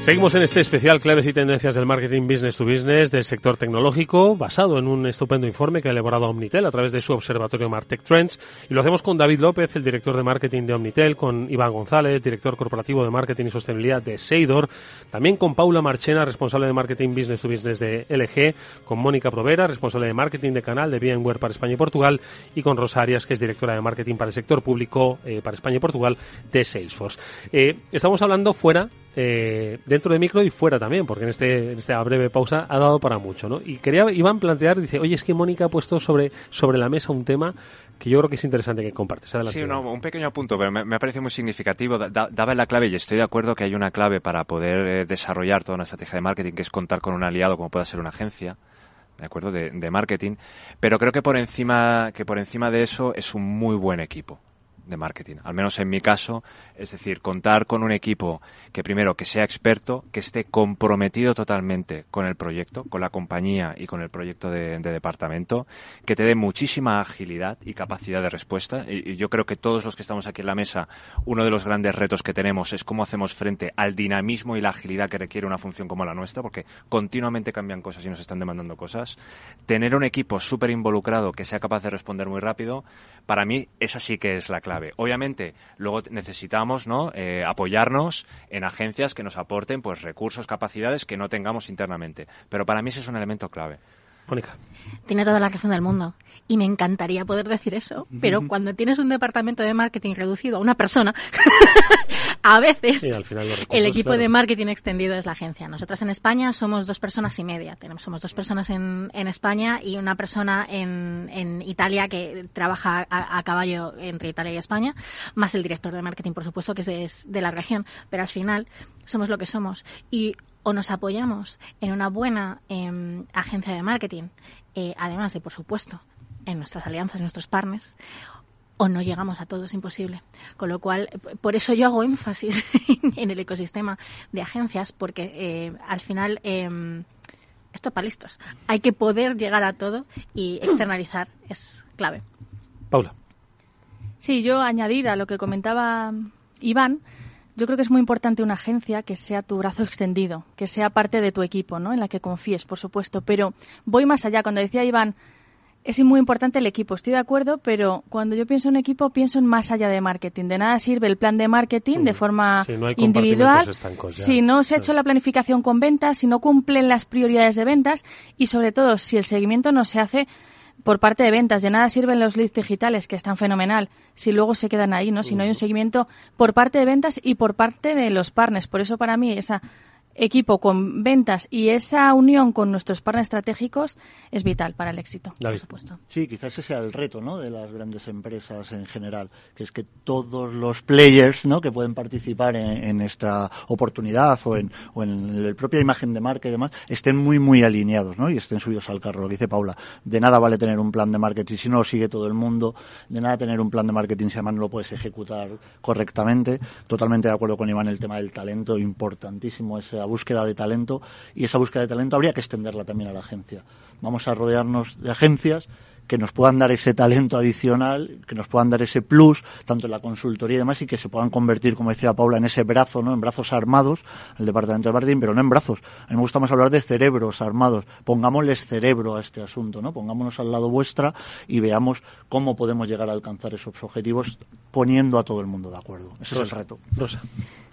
Speaker 4: Seguimos en este especial Claves y Tendencias del Marketing Business to Business del sector tecnológico, basado en un estupendo informe que ha elaborado Omnitel a través de su observatorio Martech Trends. Y lo hacemos con David López, el director de marketing de Omnitel, con Iván González, director corporativo de marketing y sostenibilidad de Seidor, también con Paula Marchena, responsable de marketing Business to Business de LG, con Mónica Provera, responsable de marketing de canal de VMware para España y Portugal, y con Rosa Arias, que es directora de marketing para el sector público eh, para España y Portugal de Salesforce. Eh, estamos hablando fuera eh, dentro de micro y fuera también, porque en, este, en esta breve pausa ha dado para mucho, ¿no? Y quería, Iván, plantear, dice, oye, es que Mónica ha puesto sobre, sobre la mesa un tema que yo creo que es interesante que compartes.
Speaker 6: Sí, un pequeño punto, pero me, ha parecido muy significativo. daba la clave y estoy de acuerdo que hay una clave para poder eh, desarrollar toda una estrategia de marketing, que es contar con un aliado como pueda ser una agencia. ¿De acuerdo? De, de marketing. Pero creo que por encima, que por encima de eso es un muy buen equipo de marketing. Al menos en mi caso, es decir, contar con un equipo que primero que sea experto, que esté comprometido totalmente con el proyecto, con la compañía y con el proyecto de, departamento, que te dé muchísima agilidad y capacidad de respuesta. Y, yo creo que todos los que estamos aquí en la mesa, uno de los grandes retos que tenemos es cómo hacemos frente al dinamismo y la agilidad que requiere una función como la nuestra, porque continuamente cambian cosas y nos están demandando cosas. Tener un equipo súper involucrado que sea capaz de responder muy rápido, para mí esa sí que es la clave Obviamente, luego necesitamos ¿no? Eh, apoyarnos en agencias que nos aporten pues recursos, capacidades que no tengamos internamente. Pero para mí ese es un elemento clave.
Speaker 4: Mónica.
Speaker 8: Tiene toda la razón del mundo. Y me encantaría poder decir eso. Pero cuando tienes un departamento de marketing reducido a una persona, a veces el equipo de marketing extendido es la agencia. Nosotras en España somos dos personas y media. Tenemos, somos dos personas en, en España y una persona en, en Italia que trabaja a, caballo entre Italia y España, más el director de marketing, por supuesto, que es de, la región. Pero al final somos lo que somos. Y o nos apoyamos en una buena em, agencia de marketing, eh, además de, por supuesto, en nuestras alianzas, en nuestros partners, o no llegamos a todo, es imposible. Con lo cual, por eso yo hago énfasis en el ecosistema de agencias, porque eh, al final eh, esto para listos. Hay que poder llegar a todo y externalizar es clave.
Speaker 4: Paula.
Speaker 7: Sí, yo añadir a lo que comentaba Iván, yo creo que es muy importante una agencia que sea tu brazo extendido, que sea parte de tu equipo, ¿no? En la que confíes, por supuesto. Pero voy más allá. Cuando decía Iván, es muy importante el equipo, estoy de acuerdo, pero cuando yo pienso en equipo, pienso en más allá de marketing. De nada sirve el plan de marketing de mm. forma individual si no se ha hecho la planificación con ventas, si no cumplen las prioridades de ventas y sobre todo si el seguimiento no se hace por parte de ventas. De nada sirven los leads digitales, que están fenomenal, si luego se quedan ahí, ¿no? Si no hay un seguimiento por parte de ventas y por parte de los partners. Por eso para mí esa equipo con ventas y esa unión con nuestros partners estratégicos es vital para el éxito, por supuesto.
Speaker 5: Sí, quizás ese sea el reto ¿no? de las grandes empresas en general, que es que todos los players ¿no? que pueden participar en, esta oportunidad o en, o en la propia imagen de marca y demás estén muy, muy alineados ¿no? y estén subidos al carro. Lo que dice Paula, de nada vale tener un plan de marketing si no lo sigue todo el mundo, de nada tener un plan de marketing si además no lo puedes ejecutar correctamente. Totalmente de acuerdo con Iván el tema del talento, importantísimo ese búsqueda de talento y esa búsqueda de talento habría que extenderla también a la agencia. Vamos a rodearnos de agencias que nos puedan dar ese talento adicional, que nos puedan dar ese plus, tanto en la consultoría y demás, y que se puedan convertir, como decía Paula, en ese brazo, ¿no? En brazos armados, el departamento de marketing, pero no en brazos. A mí me gusta más hablar de cerebros armados. Pongámosles cerebro a este asunto, ¿no? Pongámonos al lado vuestra y veamos cómo podemos llegar a alcanzar esos objetivos poniendo a todo el mundo de acuerdo. Ese es el reto.
Speaker 4: Rosa.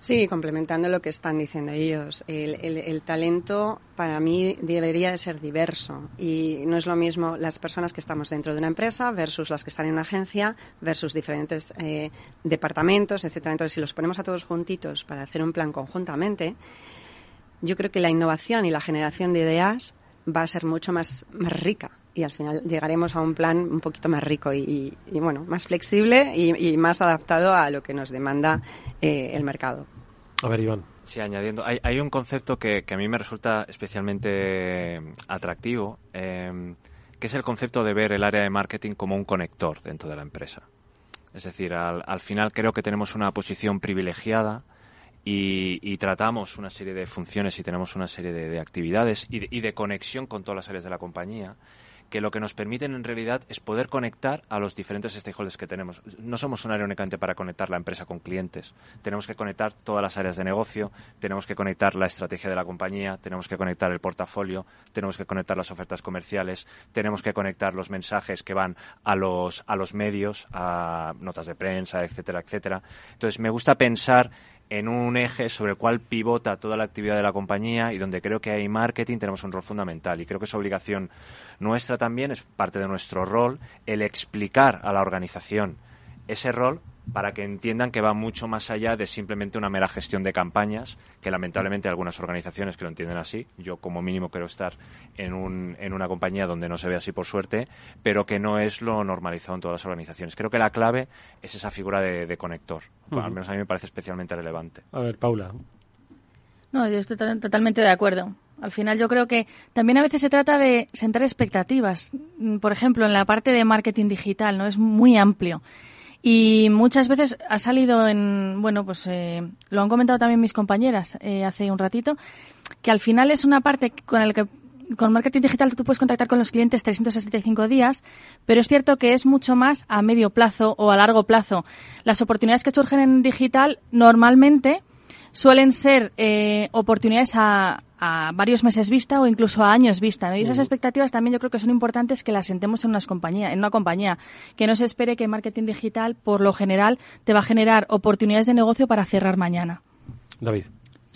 Speaker 9: Sí, complementando lo que están diciendo ellos. El, talento para mí debería de ser diverso y no es lo mismo las personas que estamos dentro de una empresa versus las que están en una agencia versus diferentes eh, departamentos, etcétera. Entonces, si los ponemos a todos juntitos para hacer un plan conjuntamente, yo creo que la innovación y la generación de ideas va a ser mucho más, más rica y al final llegaremos a un plan un poquito más rico y, bueno, más flexible y, más adaptado a lo que nos demanda eh, el mercado.
Speaker 4: A ver, Iván.
Speaker 6: Sí, añadiendo, hay, hay un concepto que, a mí me resulta especialmente atractivo, eh, que es el concepto de ver el área de marketing como un conector dentro de la empresa. Es decir, al, al final creo que tenemos una posición privilegiada y, y, tratamos una serie de funciones y tenemos una serie de, de actividades y de, y de conexión con todas las áreas de la compañía que lo que nos permiten en realidad es poder conectar a los diferentes stakeholders que tenemos. No somos un área únicamente para conectar la empresa con clientes. Tenemos que conectar todas las áreas de negocio, tenemos que conectar la estrategia de la compañía, tenemos que conectar el portafolio, tenemos que conectar las ofertas comerciales, tenemos que conectar los mensajes que van a los, a los medios, a notas de prensa, etcétera, etcétera. Entonces, me gusta pensar en un eje sobre el cual pivota toda la actividad de la compañía y donde creo que hay marketing tenemos un rol fundamental. Y creo que es obligación nuestra también, es parte de nuestro rol, el explicar a la organización ese rol para que entiendan que va mucho más allá de simplemente una mera gestión de campañas, que lamentablemente hay algunas organizaciones que lo entienden así. Yo como mínimo quiero estar en, un, en una compañía donde no se ve así por suerte, pero que no es lo normalizado en todas las organizaciones. Creo que la clave es esa figura de, conector. Al menos a mí me parece especialmente relevante.
Speaker 4: A ver, Paula.
Speaker 7: No, yo estoy totalmente de acuerdo. Al final yo creo que también a veces se trata de sentar expectativas. Por ejemplo, en la parte de marketing digital, ¿no? Es muy amplio. Y muchas veces ha salido en, bueno, pues eh, lo han comentado también mis compañeras eh, hace un ratito, que al final es una parte con el que con marketing digital tú puedes contactar con los clientes 365 días, pero es cierto que es mucho más a medio plazo o a largo plazo. Las oportunidades que surgen en digital normalmente suelen ser eh, oportunidades a, a varios meses vista o incluso a años vista. Y esas expectativas también yo creo que son importantes que las sentemos en, unas compañía, en una compañía. Que no se espere que marketing digital, por lo general, te va a generar oportunidades de negocio para cerrar mañana.
Speaker 4: David.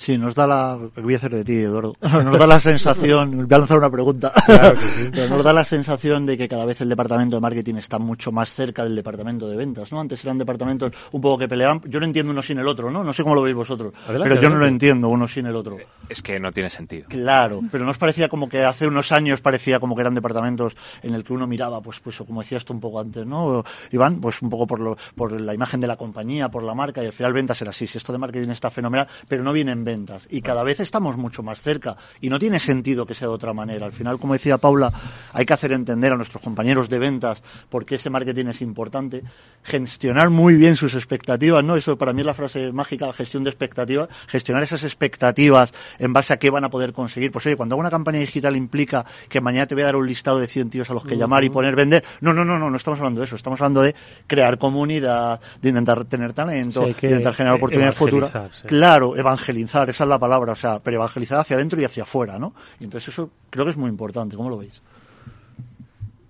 Speaker 5: Sí, nos da la, voy a hacer de ti, Eduardo, nos da la sensación, voy a lanzar una pregunta, nos da la sensación de que cada vez el departamento de marketing está mucho más cerca del departamento de ventas, ¿no? Antes eran departamentos un poco que peleaban, yo no entiendo uno sin el otro, ¿no? No sé cómo lo veis vosotros, pero yo no lo entiendo uno sin el otro.
Speaker 6: Es que no tiene sentido.
Speaker 5: Claro, pero nos parecía como que hace unos años parecía como que eran departamentos en el que uno miraba, pues, pues como decías tú un poco antes, ¿no? Iván, pues un poco por, lo, por la imagen de la compañía, por la marca, y al final ventas era así, si esto de marketing está fenomenal, pero no viene en ventas. Y cada vez estamos mucho más cerca, y no tiene sentido que sea de otra manera. Al final, como decía Paula, hay que hacer entender a nuestros compañeros de ventas por qué ese marketing es importante, gestionar muy bien sus expectativas, ¿no? Eso para mí es la frase mágica, gestión de expectativas, gestionar esas expectativas en base a qué van a poder conseguir. Pues oye, cuando hago una campaña digital implica que mañana te voy a dar un listado de 100 tíos a los que llamar y poner vender. No, no, no, no, no estamos hablando de eso. Estamos hablando de crear comunidad, de intentar tener talento, de intentar generar oportunidades futuras. Claro, evangelizar, esa es la palabra, o sea, pero evangelizar hacia adentro y hacia afuera, ¿no? Y entonces eso creo que es muy importante. ¿Cómo lo veis?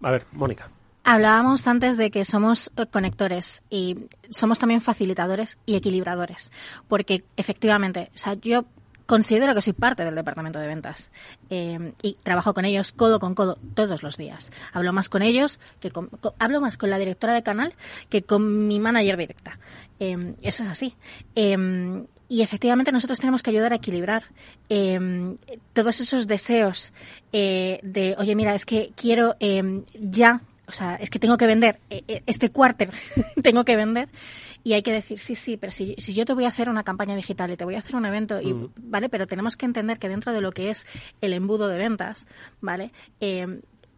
Speaker 4: A ver, Mónica.
Speaker 8: Hablábamos antes de que somos eh, conectores y somos también facilitadores y equilibradores, porque efectivamente, o sea, yo considero que soy parte del departamento de ventas eh, y trabajo con ellos codo con codo todos los días. Hablo más con ellos que con, hablo más con la directora de canal que con mi manager directa. Eh, eso es así. Eh, y efectivamente nosotros tenemos que ayudar a equilibrar todos esos deseos de, oye, mira, es que quiero ya o sea, es que tengo que vender este cuarter, tengo que vender y hay que decir, sí, sí, pero si, si, yo te voy a hacer una campaña digital y te voy a hacer un evento, y, ¿vale? Pero tenemos que entender que dentro de lo que es el embudo de ventas, ¿vale?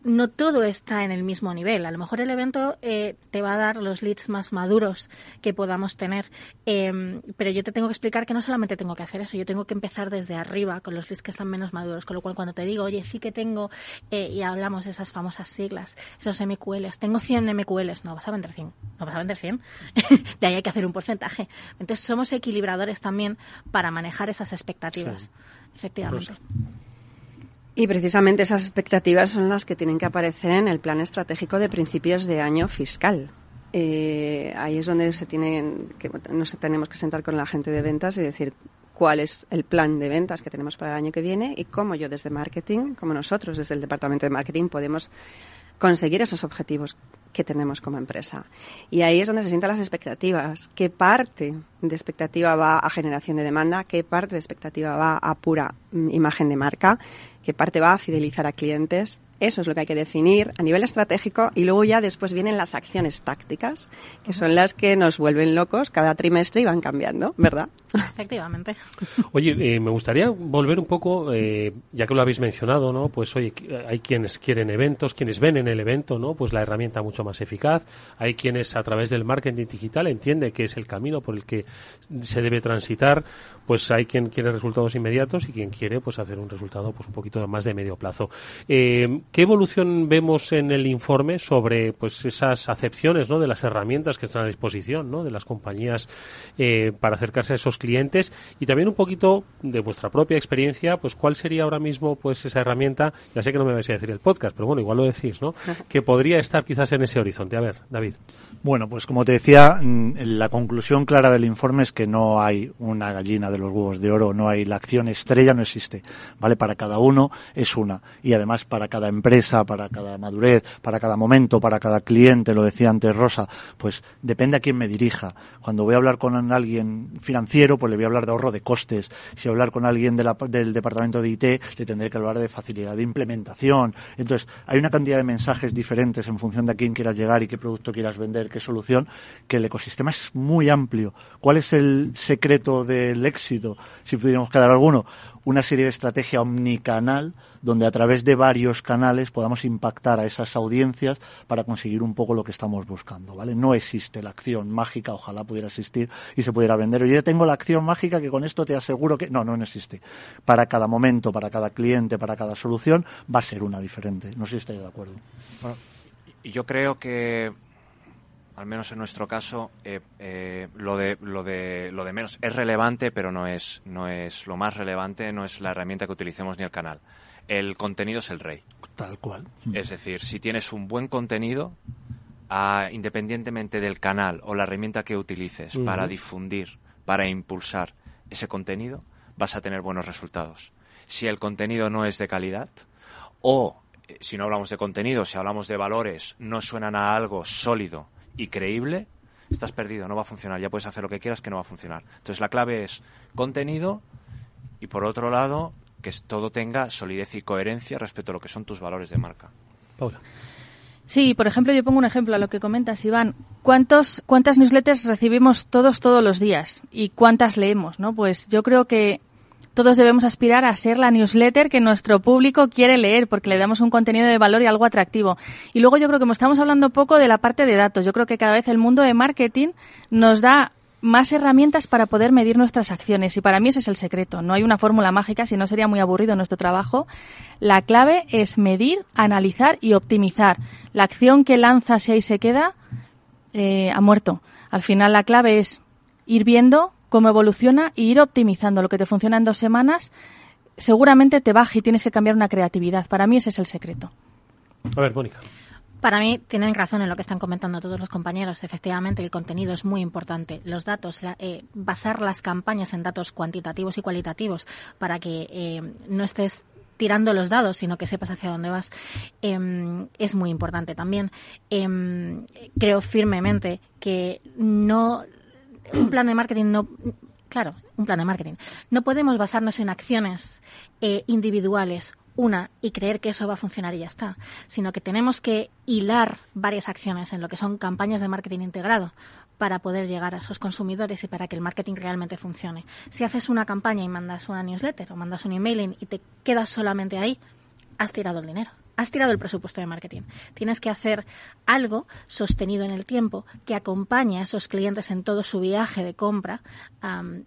Speaker 8: No todo está en el mismo nivel. A lo mejor el evento eh, te va a dar los leads más maduros que podamos tener, em, pero yo te tengo que explicar que no solamente tengo que hacer eso, yo tengo que empezar desde arriba con los leads que están menos maduros. Con lo cual, cuando te digo, oye, sí que tengo, eh, y hablamos de esas famosas siglas, esos MQLs, tengo 100 MQLs, no vas a vender 100, no vas a vender 100. de ahí hay que hacer un porcentaje. Entonces, somos equilibradores también para manejar esas expectativas, efectivamente.
Speaker 9: Y precisamente esas expectativas son las que tienen que aparecer en el plan estratégico de principios de año fiscal. Eh, ahí es donde se tienen que, nos tenemos que sentar con la gente de ventas y decir cuál es el plan de ventas que tenemos para el año que viene y cómo yo desde marketing, como nosotros desde el departamento de marketing podemos conseguir esos objetivos que tenemos como empresa. Y ahí es donde se sientan las expectativas. ¿Qué parte de expectativa va a generación de demanda? ¿Qué parte de expectativa va a pura mm, imagen de marca? qué parte va a fidelizar a clientes. Eso es lo que hay que definir a nivel estratégico y luego ya después vienen las acciones tácticas, que son las que nos vuelven locos cada trimestre y van cambiando, ¿verdad?
Speaker 8: Efectivamente.
Speaker 4: Oye, eh, me gustaría volver un poco, eh, ya que lo habéis mencionado, ¿no? Pues oye, hay quienes quieren eventos, quienes ven en el evento, ¿no? Pues la herramienta mucho más eficaz. Hay quienes a través del marketing digital entiende que es el camino por el que se debe transitar pues hay quien quiere resultados inmediatos y quien quiere pues hacer un resultado pues un poquito más de medio plazo. Eh, ¿Qué evolución vemos en el informe sobre pues esas acepciones ¿no? de las herramientas que están a disposición ¿no? de las compañías eh, para acercarse a esos clientes y también un poquito de vuestra propia experiencia pues cuál sería ahora mismo pues esa herramienta ya sé que no me vais a decir el podcast pero bueno igual lo decís ¿no? que podría estar quizás en ese horizonte a ver David
Speaker 5: bueno pues como te decía mm, la conclusión clara del informe es que no hay una gallina de los huevos de oro, no hay la acción estrella, no existe, ¿vale? Para cada uno es una. Y además para cada empresa, para cada madurez, para cada momento, para cada cliente, lo decía antes Rosa, pues depende a quién me dirija. Cuando voy a hablar con alguien financiero, pues le voy a hablar de ahorro de costes. Si voy a hablar con alguien del departamento de IT, le tendré que hablar de facilidad de implementación. Entonces, hay una cantidad de mensajes diferentes en función de a quién quieras llegar y qué producto quieras vender, qué solución, que el ecosistema es muy amplio. ¿Cuál es el secreto del éxito? si pudiéramos quedar alguno, una serie de estrategia omnicanal donde a través de varios canales podamos impactar a esas audiencias para conseguir un poco lo que estamos buscando, ¿vale? No existe la acción mágica, ojalá pudiera existir y se pudiera vender. Yo ya tengo la acción mágica que con esto te aseguro que no, no, existe. Para cada momento, para cada cliente, para cada solución va a ser una diferente. No sé si estáis de acuerdo.
Speaker 6: Yo creo que al menos en nuestro caso, eh, eh, lo, de, lo, de, lo de menos es relevante, pero no es, no es lo más relevante, no es la herramienta que utilicemos ni el canal. El contenido es el rey.
Speaker 5: Tal cual.
Speaker 6: Es decir, si tienes un buen contenido, independientemente del canal o la herramienta que utilices para difundir, para impulsar ese contenido, vas a tener buenos resultados. Si el contenido no es de calidad o eh, si no hablamos de contenido, si hablamos de valores, no suenan a algo sólido y creíble, estás perdido, no va a funcionar. Ya puedes hacer lo que quieras que no va a funcionar. Entonces la clave es contenido y por otro lado que todo tenga solidez y coherencia respecto a lo que son tus valores de marca.
Speaker 4: Paula.
Speaker 7: Sí, por ejemplo, yo pongo un ejemplo a lo que comentas, Iván. ¿Cuántos, ¿Cuántas newsletters recibimos todos todos los días? ¿Y cuántas leemos? ¿no? Pues yo creo que todos debemos aspirar a ser la newsletter que nuestro público quiere leer porque le damos un contenido de valor y algo atractivo. Y luego yo creo que estamos hablando poco de la parte de datos, yo creo que cada vez el mundo de marketing nos da más herramientas para poder medir nuestras acciones y para mí ese es el secreto. No hay una fórmula mágica, si no sería muy aburrido nuestro trabajo. La clave es medir, analizar y optimizar. La acción que lanzas y ahí se queda eh, ha muerto. Al final la clave es ir viendo cómo evoluciona y ir optimizando. Lo que te funciona en dos semanas seguramente te baja y tienes que cambiar una creatividad. Para mí ese es el secreto.
Speaker 4: A ver, Mónica.
Speaker 8: Para mí tienen razón en lo que están comentando todos los compañeros. Efectivamente, el contenido es muy importante. Los datos, eh, basar las campañas en datos cuantitativos y cualitativos para que eh, no estés tirando los dados, sino que sepas hacia dónde vas, em, es muy importante también. Em, creo firmemente que no un plan de marketing no claro, un plan de marketing. No podemos basarnos en acciones eh, individuales una y creer que eso va a funcionar y ya está, sino que tenemos que hilar varias acciones en lo que son campañas de marketing integrado para poder llegar a esos consumidores y para que el marketing realmente funcione. Si haces una campaña y mandas una newsletter o mandas un emailing y te quedas solamente ahí, has tirado el dinero has tirado el presupuesto de marketing. Tienes que hacer algo sostenido en el tiempo que acompañe a esos clientes en todo su viaje de compra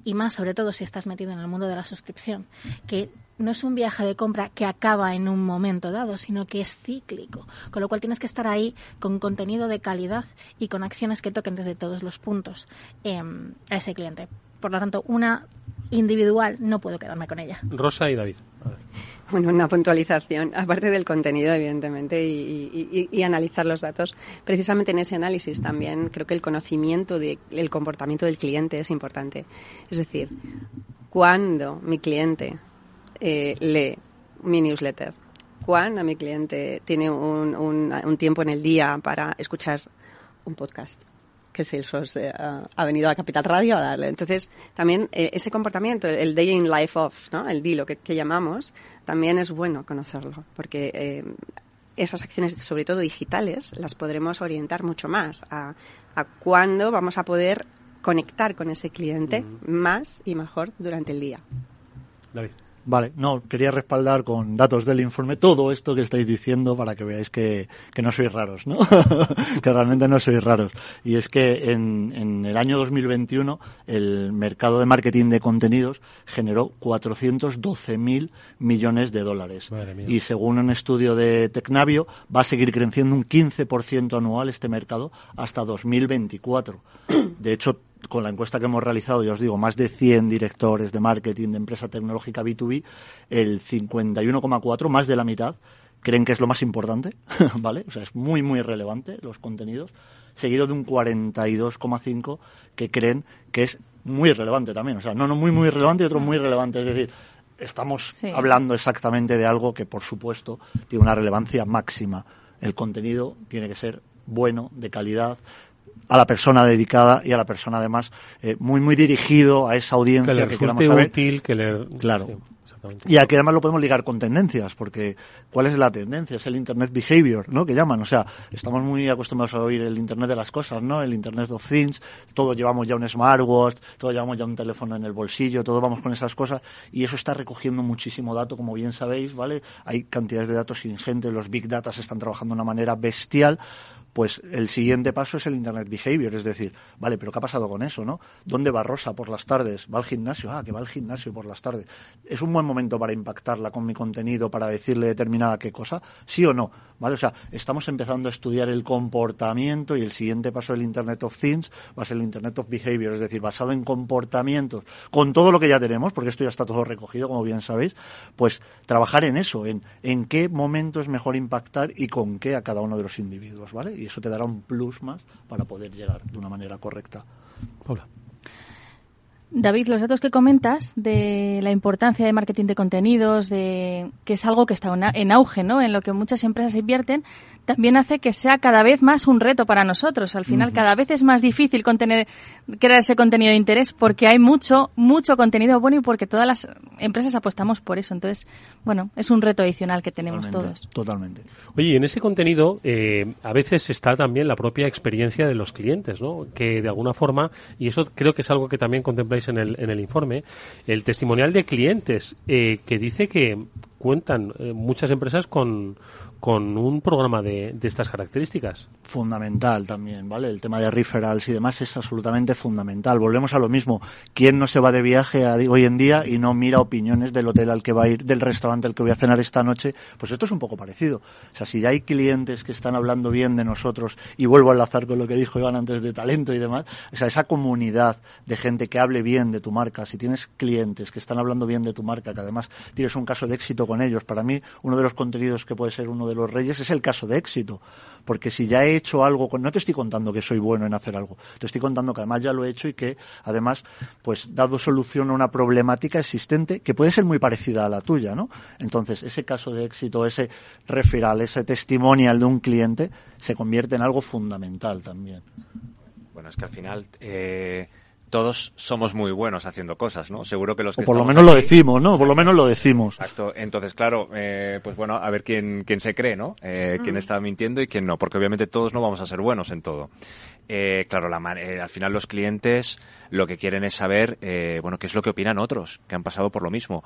Speaker 8: y más sobre todo si estás metido en el mundo de la suscripción, que no es un viaje de compra que acaba en un momento dado, sino que es cíclico, con lo cual tienes que estar ahí con contenido de calidad y con acciones que toquen desde todos los puntos em, a ese cliente. Por lo tanto, una individual no puedo quedarme con ella.
Speaker 4: Rosa y David.
Speaker 9: Bueno, una puntualización, aparte del contenido, evidentemente, y, analizar los datos. Precisamente en ese análisis también creo que el conocimiento del comportamiento del cliente es importante. Es decir, cuando mi cliente eh, lee mi newsletter, cuando mi cliente tiene un, un tiempo en el día para escuchar un podcast, que Salesforce eh, ha venido a Capital Radio a darle. Entonces, también eh, ese comportamiento, el day in life of, ¿no? el DILO que, que llamamos, también es bueno conocerlo, porque eh, esas acciones, sobre todo digitales, las podremos orientar mucho más a, a cuándo vamos a poder conectar con ese cliente más y mejor durante el día.
Speaker 4: David.
Speaker 5: Vale, no, quería respaldar con datos del informe todo esto que estáis diciendo para que veáis que, que no sois raros, ¿no? que realmente no sois raros. Y es que en, en el año 2021 el mercado de marketing de contenidos generó 412.000 millones de dólares. Y según un estudio de Tecnavio, va a seguir creciendo un 15% anual este mercado hasta 2024. De hecho, con la encuesta que hemos realizado, ya os digo, más de 100 directores de marketing de empresa tecnológica B2B, el 51,4, más de la mitad, creen que es lo más importante, ¿vale? O sea, es muy, muy relevante los contenidos, seguido de un 42,5 que creen que es muy relevante también. O sea, no, no muy, muy relevante y otro muy relevante. Es decir, estamos hablando exactamente de algo que, por supuesto, tiene una relevancia máxima. El contenido tiene que ser bueno, de calidad, a la persona dedicada y a la persona además eh, muy muy dirigido a esa audiencia
Speaker 4: que, le
Speaker 5: que
Speaker 4: queramos saber. útil, que le
Speaker 5: claro. y aquí además lo podemos ligar con tendencias, porque ¿cuál es la tendencia? Es el Internet Behavior, ¿no? Que llaman. O sea, estamos muy acostumbrados a oír el Internet de las cosas, ¿no? El Internet of Things. Todos llevamos ya un smartwatch, todos llevamos ya un teléfono en el bolsillo, todos vamos con esas cosas. Y eso está recogiendo muchísimo dato, como bien sabéis, ¿vale? Hay cantidades de datos ingentes, los Big Data se están trabajando de una manera bestial pues el siguiente paso es el Internet Behavior, es decir, vale, pero ¿qué ha pasado con eso, no? ¿Dónde va Rosa por las tardes? ¿Va al gimnasio? Ah, que va al gimnasio por las tardes. ¿Es un buen momento para impactarla con mi contenido, para decirle determinada qué cosa? ¿Sí o no? ¿Vale? O sea, estamos empezando a estudiar el comportamiento y el siguiente paso del Internet of Things va a ser el Internet of Behavior, es decir, basado en comportamientos, con todo lo que ya tenemos, porque esto ya está todo recogido, como bien sabéis, pues trabajar en eso, en, en qué momento es mejor impactar y con qué a cada uno de los individuos, ¿vale? Eso te dará un plus más para poder llegar de una manera correcta.
Speaker 4: Paula.
Speaker 7: David, los datos que comentas de la importancia de marketing de contenidos, de que es algo que está en auge, ¿no? En lo que muchas empresas invierten, también hace que sea cada vez más un reto para nosotros. Al final, cada vez es más difícil contener, crear ese contenido de interés porque hay mucho, mucho contenido bueno y porque todas las empresas apostamos por eso. Entonces, bueno, es un reto adicional que tenemos todos.
Speaker 5: Totalmente.
Speaker 4: Oye, en ese contenido eh, a veces está también la propia experiencia de los clientes, ¿no? Que de alguna forma, y eso creo que es algo que también contempláis en el, en el informe, el testimonial de clientes eh, que dice que cuentan eh, muchas empresas con, con un programa de, de, estas características.
Speaker 5: Fundamental también, ¿vale? El tema de referrals y demás es absolutamente fundamental. Volvemos a lo mismo. ¿Quién no se va de viaje hoy en día y no mira opiniones del hotel al que va a ir, del restaurante al que voy a cenar esta noche? Pues esto es un poco parecido. O sea, si ya hay clientes que están hablando bien de nosotros, y vuelvo a enlazar con lo que dijo Iván antes de talento y demás, o sea, esa comunidad de gente que hable bien de tu marca, si tienes clientes que están hablando bien de tu marca, que además tienes un caso de éxito con ellos, para mí uno de los contenidos que puede ser uno de los reyes es el caso de éxito. Porque si ya he hecho algo, no te estoy contando que soy bueno en hacer algo, te estoy contando que además ya lo he hecho y que además, pues, dado solución a una problemática existente que puede ser muy parecida a la tuya, ¿no? Entonces, ese caso de éxito, ese referral, ese testimonial de un cliente, se convierte en algo fundamental también.
Speaker 6: Bueno, es que al final, eh todos somos muy buenos haciendo cosas, ¿no? Seguro que los que
Speaker 5: o por lo menos lo decimos, ¿no? Por lo menos lo decimos.
Speaker 6: Exacto. Entonces, claro, eh, pues bueno, a ver quién, quién se cree, ¿no? Eh, quién está mintiendo y quién no, porque obviamente todos no vamos a ser buenos en todo. Eh, claro, la, eh, al final los clientes lo que quieren es saber, eh, bueno, qué es lo que opinan otros que han pasado por lo mismo.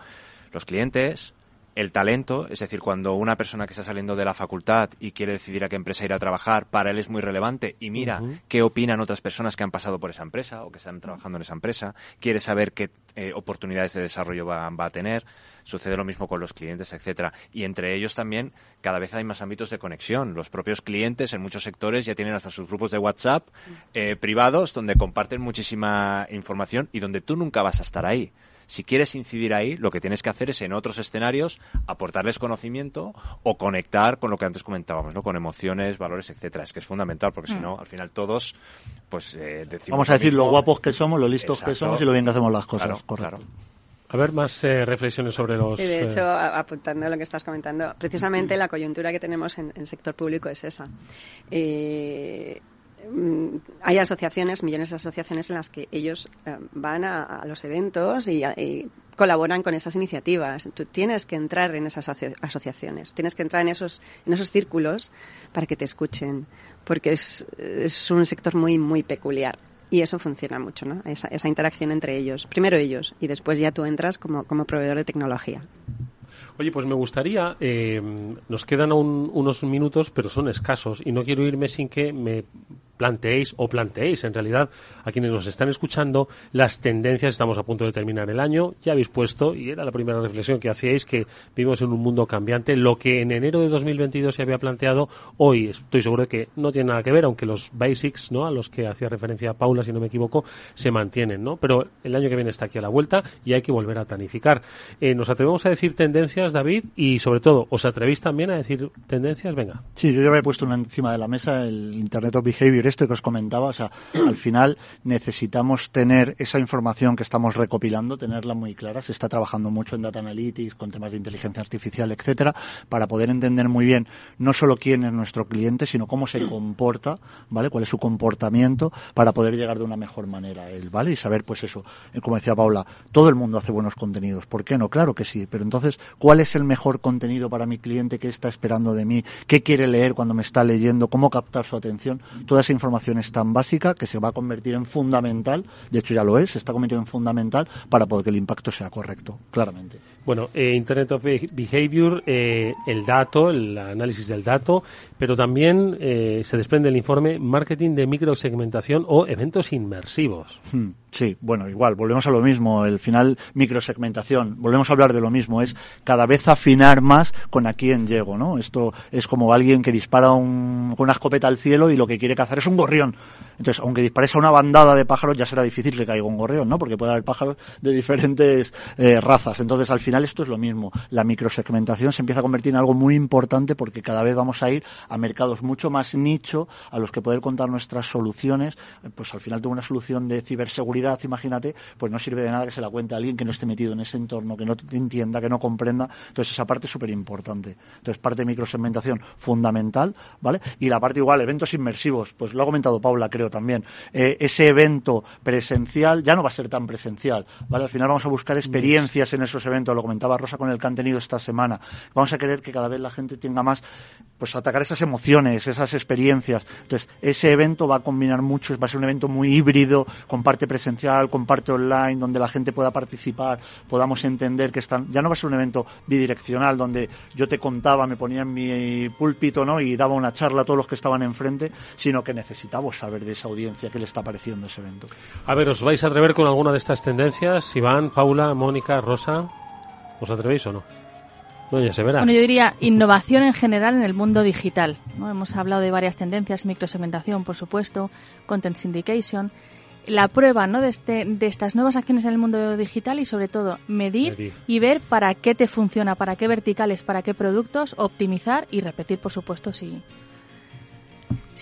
Speaker 6: Los clientes el talento, es decir, cuando una persona que está saliendo de la facultad y quiere decidir a qué empresa ir a trabajar, para él es muy relevante y mira qué opinan otras personas que han pasado por esa empresa o que están trabajando en esa empresa, quiere saber qué eh, oportunidades de desarrollo va, va, a tener, sucede lo mismo con los clientes, etcétera. Y entre ellos también cada vez hay más ámbitos de conexión. Los propios clientes en muchos sectores ya tienen hasta sus grupos de WhatsApp eh, privados donde comparten muchísima información y donde tú nunca vas a estar ahí. Si quieres incidir ahí, lo que tienes que hacer es en otros escenarios aportarles conocimiento o conectar con lo que antes comentábamos, ¿no? Con emociones, valores, etcétera. Es que es fundamental porque si no, al final todos, pues eh, decimos.
Speaker 5: Vamos a decir lo, guapos que somos, lo listos Exacto. que somos y lo bien que hacemos las cosas.
Speaker 6: Claro,
Speaker 5: Correcto.
Speaker 6: Claro.
Speaker 4: A ver, más eh, reflexiones sobre los.
Speaker 9: Sí, de hecho, eh... apuntando a lo que estás comentando, precisamente la coyuntura que tenemos en el sector público es esa. Eh, hay asociaciones, millones de asociaciones en las que ellos eh, van a, a, los eventos y, y, colaboran con esas iniciativas. Tú tienes que entrar en esas aso asociaciones, tienes que entrar en esos, en esos círculos para que te escuchen, porque es, es un sector muy, muy peculiar. Y eso funciona mucho, ¿no? Esa, esa interacción entre ellos. Primero ellos y después ya tú entras como, como proveedor de tecnología.
Speaker 4: Oye, pues me gustaría, eh, nos quedan aún unos minutos, pero son escasos, y no quiero irme sin que me planteéis o planteéis en realidad a quienes nos están escuchando las tendencias. Estamos a punto de terminar el año, ya habéis puesto, y era la primera reflexión que hacíais, que vivimos en un mundo cambiante. Lo que en enero de 2022 se había planteado, hoy estoy seguro de que no tiene nada que ver, aunque los basics, ¿no? a los que hacía referencia Paula, si no me equivoco, se mantienen, ¿no? Pero el año que viene está aquí a la vuelta y hay que volver a planificar. Eh, ¿Nos atrevemos a decir tendencias, David? Y sobre todo, ¿os atrevéis también a decir tendencias? Venga.
Speaker 5: Sí, yo ya había puesto una encima de la mesa, el Internet of Behavior este que os comentaba, o sea, al final necesitamos tener esa información que estamos recopilando, tenerla muy clara. Se está trabajando mucho en data analytics, con temas de inteligencia artificial, etcétera, para poder entender muy bien no solo quién es nuestro cliente, sino cómo se comporta, ¿vale? Cuál es su comportamiento para poder llegar de una mejor manera a él, ¿vale? Y saber, pues eso, como decía Paula, todo el mundo hace buenos contenidos. ¿Por qué no? Claro que sí. Pero entonces, ¿cuál es el mejor contenido para mi cliente? ¿Qué está esperando de mí? ¿Qué quiere leer cuando me está leyendo? ¿Cómo captar su atención? Toda esa información es tan básica que se va a convertir en fundamental, de hecho ya lo es, se está convirtiendo en fundamental para poder que el impacto sea correcto, claramente.
Speaker 4: Bueno, eh, Internet of Behavior, eh, el dato, el análisis del dato, pero también eh, se desprende el informe marketing de microsegmentación o eventos inmersivos.
Speaker 5: Hmm, sí, bueno, igual, volvemos a lo mismo, el final microsegmentación, volvemos a hablar de lo mismo, es cada vez afinar más con a quién llego, ¿no? Esto es como alguien que dispara un, con una escopeta al cielo y lo que quiere cazar es un gorrión. Entonces, aunque dispares a una bandada de pájaros, ya será difícil que caiga un gorrión, ¿no? Porque puede haber pájaros de diferentes razas. Entonces, al final final esto es lo mismo. La microsegmentación se empieza a convertir en algo muy importante porque cada vez vamos a ir a mercados mucho más nicho a los que poder contar nuestras soluciones. Pues al final tengo una solución de ciberseguridad, imagínate, pues no sirve de nada que se la cuente a alguien que no esté metido en ese entorno, que no entienda, que no comprenda. Entonces esa parte es súper importante. Entonces parte de microsegmentación fundamental, ¿vale? Y la parte igual, eventos inmersivos, pues lo ha comentado Paula, creo también. Eh, ese evento presencial ya no va a ser tan presencial, ¿vale? Al final vamos a buscar experiencias en esos eventos, comentaba Rosa con el que han tenido esta semana. Vamos a querer que cada vez la gente tenga más, pues atacar esas emociones, esas experiencias. Entonces, ese evento va a combinar mucho, va a ser un evento muy híbrido, con parte presencial, con parte online, donde la gente pueda participar, podamos entender que están, ya no va a ser un evento bidireccional, donde yo te contaba, me ponía en mi púlpito, ¿no? Y daba una charla a todos los que estaban enfrente, sino que necesitamos saber de esa audiencia qué le está pareciendo ese evento.
Speaker 4: A ver, ¿os vais a atrever con alguna de estas tendencias? Iván, Paula, Mónica, Rosa, ¿os atrevéis o no? No, ya se verá.
Speaker 7: Bueno, yo diría innovación en general en el mundo digital. ¿no? Hemos hablado de varias tendencias, microsegmentación, por supuesto, content syndication, la prueba ¿no? de, este, de estas nuevas acciones en el mundo digital y sobre todo medir,
Speaker 4: Medir.
Speaker 7: y ver para qué te funciona, para qué verticales, para qué productos, optimizar y repetir, por supuesto, si,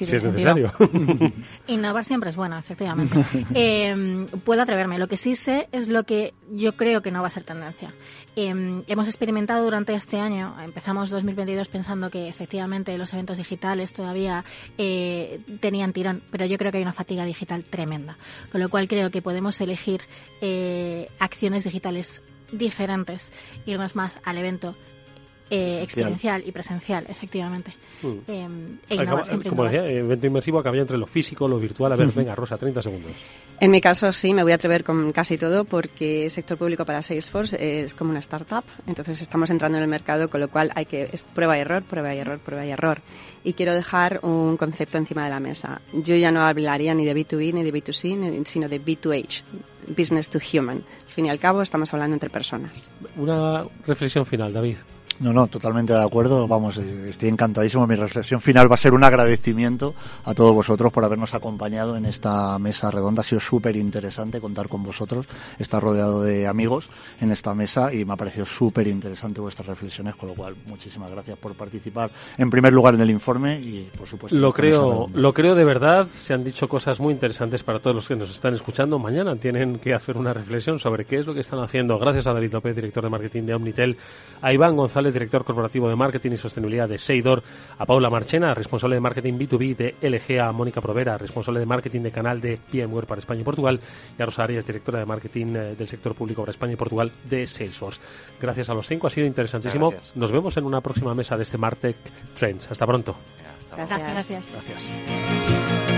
Speaker 7: si
Speaker 4: Si es
Speaker 7: sentido.
Speaker 4: necesario.
Speaker 8: Innovar siempre es bueno, efectivamente. Eh, puedo atreverme. Lo que sí sé es lo que yo creo que no va a ser tendencia. Eh, hemos experimentado durante este año, empezamos 2022 pensando que efectivamente los eventos digitales todavía eh, tenían tirón, pero yo creo que hay una fatiga digital tremenda. Con lo cual creo que podemos elegir eh, acciones digitales diferentes, irnos más al evento eh, experiencial y presencial, efectivamente.
Speaker 4: Mm.
Speaker 8: Eh, e innovar,
Speaker 4: Acaba-
Speaker 8: siempre
Speaker 4: como
Speaker 8: innovar.
Speaker 4: decía, evento inmersivo acaba entre lo físico, lo virtual. A ver, venga, Rosa, 30 segundos.
Speaker 9: En mi caso sí, me voy a atrever con casi todo porque sector público para Salesforce es como una startup, entonces estamos entrando en el mercado, con lo cual hay que es prueba y error, prueba y error, prueba y error. Y quiero dejar un concepto encima de la mesa. Yo ya no hablaría ni de B2B ni de B2C, ni- sino de B2H, business to human. Al fin y al cabo estamos hablando entre personas.
Speaker 4: Una reflexión final, David.
Speaker 5: No, no, totalmente de acuerdo. Vamos, eh, estoy encantadísimo. Mi reflexión final va a ser un agradecimiento a todos vosotros por habernos acompañado en esta mesa redonda. Ha sido súper interesante contar con vosotros, estar rodeado de amigos en esta mesa y me ha parecido súper interesante vuestras reflexiones, con lo cual muchísimas gracias por participar en primer lugar en el informe y por supuesto
Speaker 4: Lo creo, lo creo de verdad. Se han dicho cosas muy interesantes para todos los que nos están escuchando. Mañana tienen que hacer una reflexión sobre qué es lo que están haciendo. Gracias a David López, director de marketing de Omnitel, a Iván González, director corporativo de marketing y sostenibilidad de Seidor, a Paula Marchena, responsable de marketing B2B de LG, a Mónica Provera, responsable de marketing de canal de VMware para España y Portugal, y a Rosa Arias, directora de marketing eh, del sector público para España y Portugal de Salesforce. Gracias a los cinco, ha sido interesantísimo.
Speaker 6: Gracias.
Speaker 4: Nos vemos en una próxima mesa de este Martech Trends. Hasta pronto.
Speaker 9: Gracias.
Speaker 8: Gracias.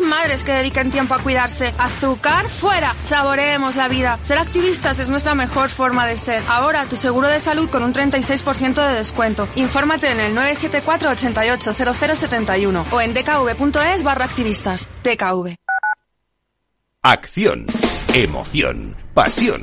Speaker 10: madres que dediquen tiempo a cuidarse. Azúcar fuera. Saboreemos la vida. Ser activistas es nuestra mejor forma de ser. Ahora tu seguro de salud con un 36% de descuento. Infórmate en el 974 88 0071 o en dkv.es barra activistas. DKV.
Speaker 11: Acción, emoción, pasión.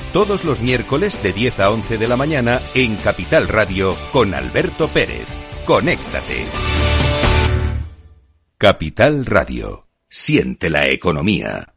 Speaker 11: Todos los miércoles de 10 a 11 de la mañana en Capital Radio con Alberto Pérez. Conéctate. Capital Radio. Siente la economía.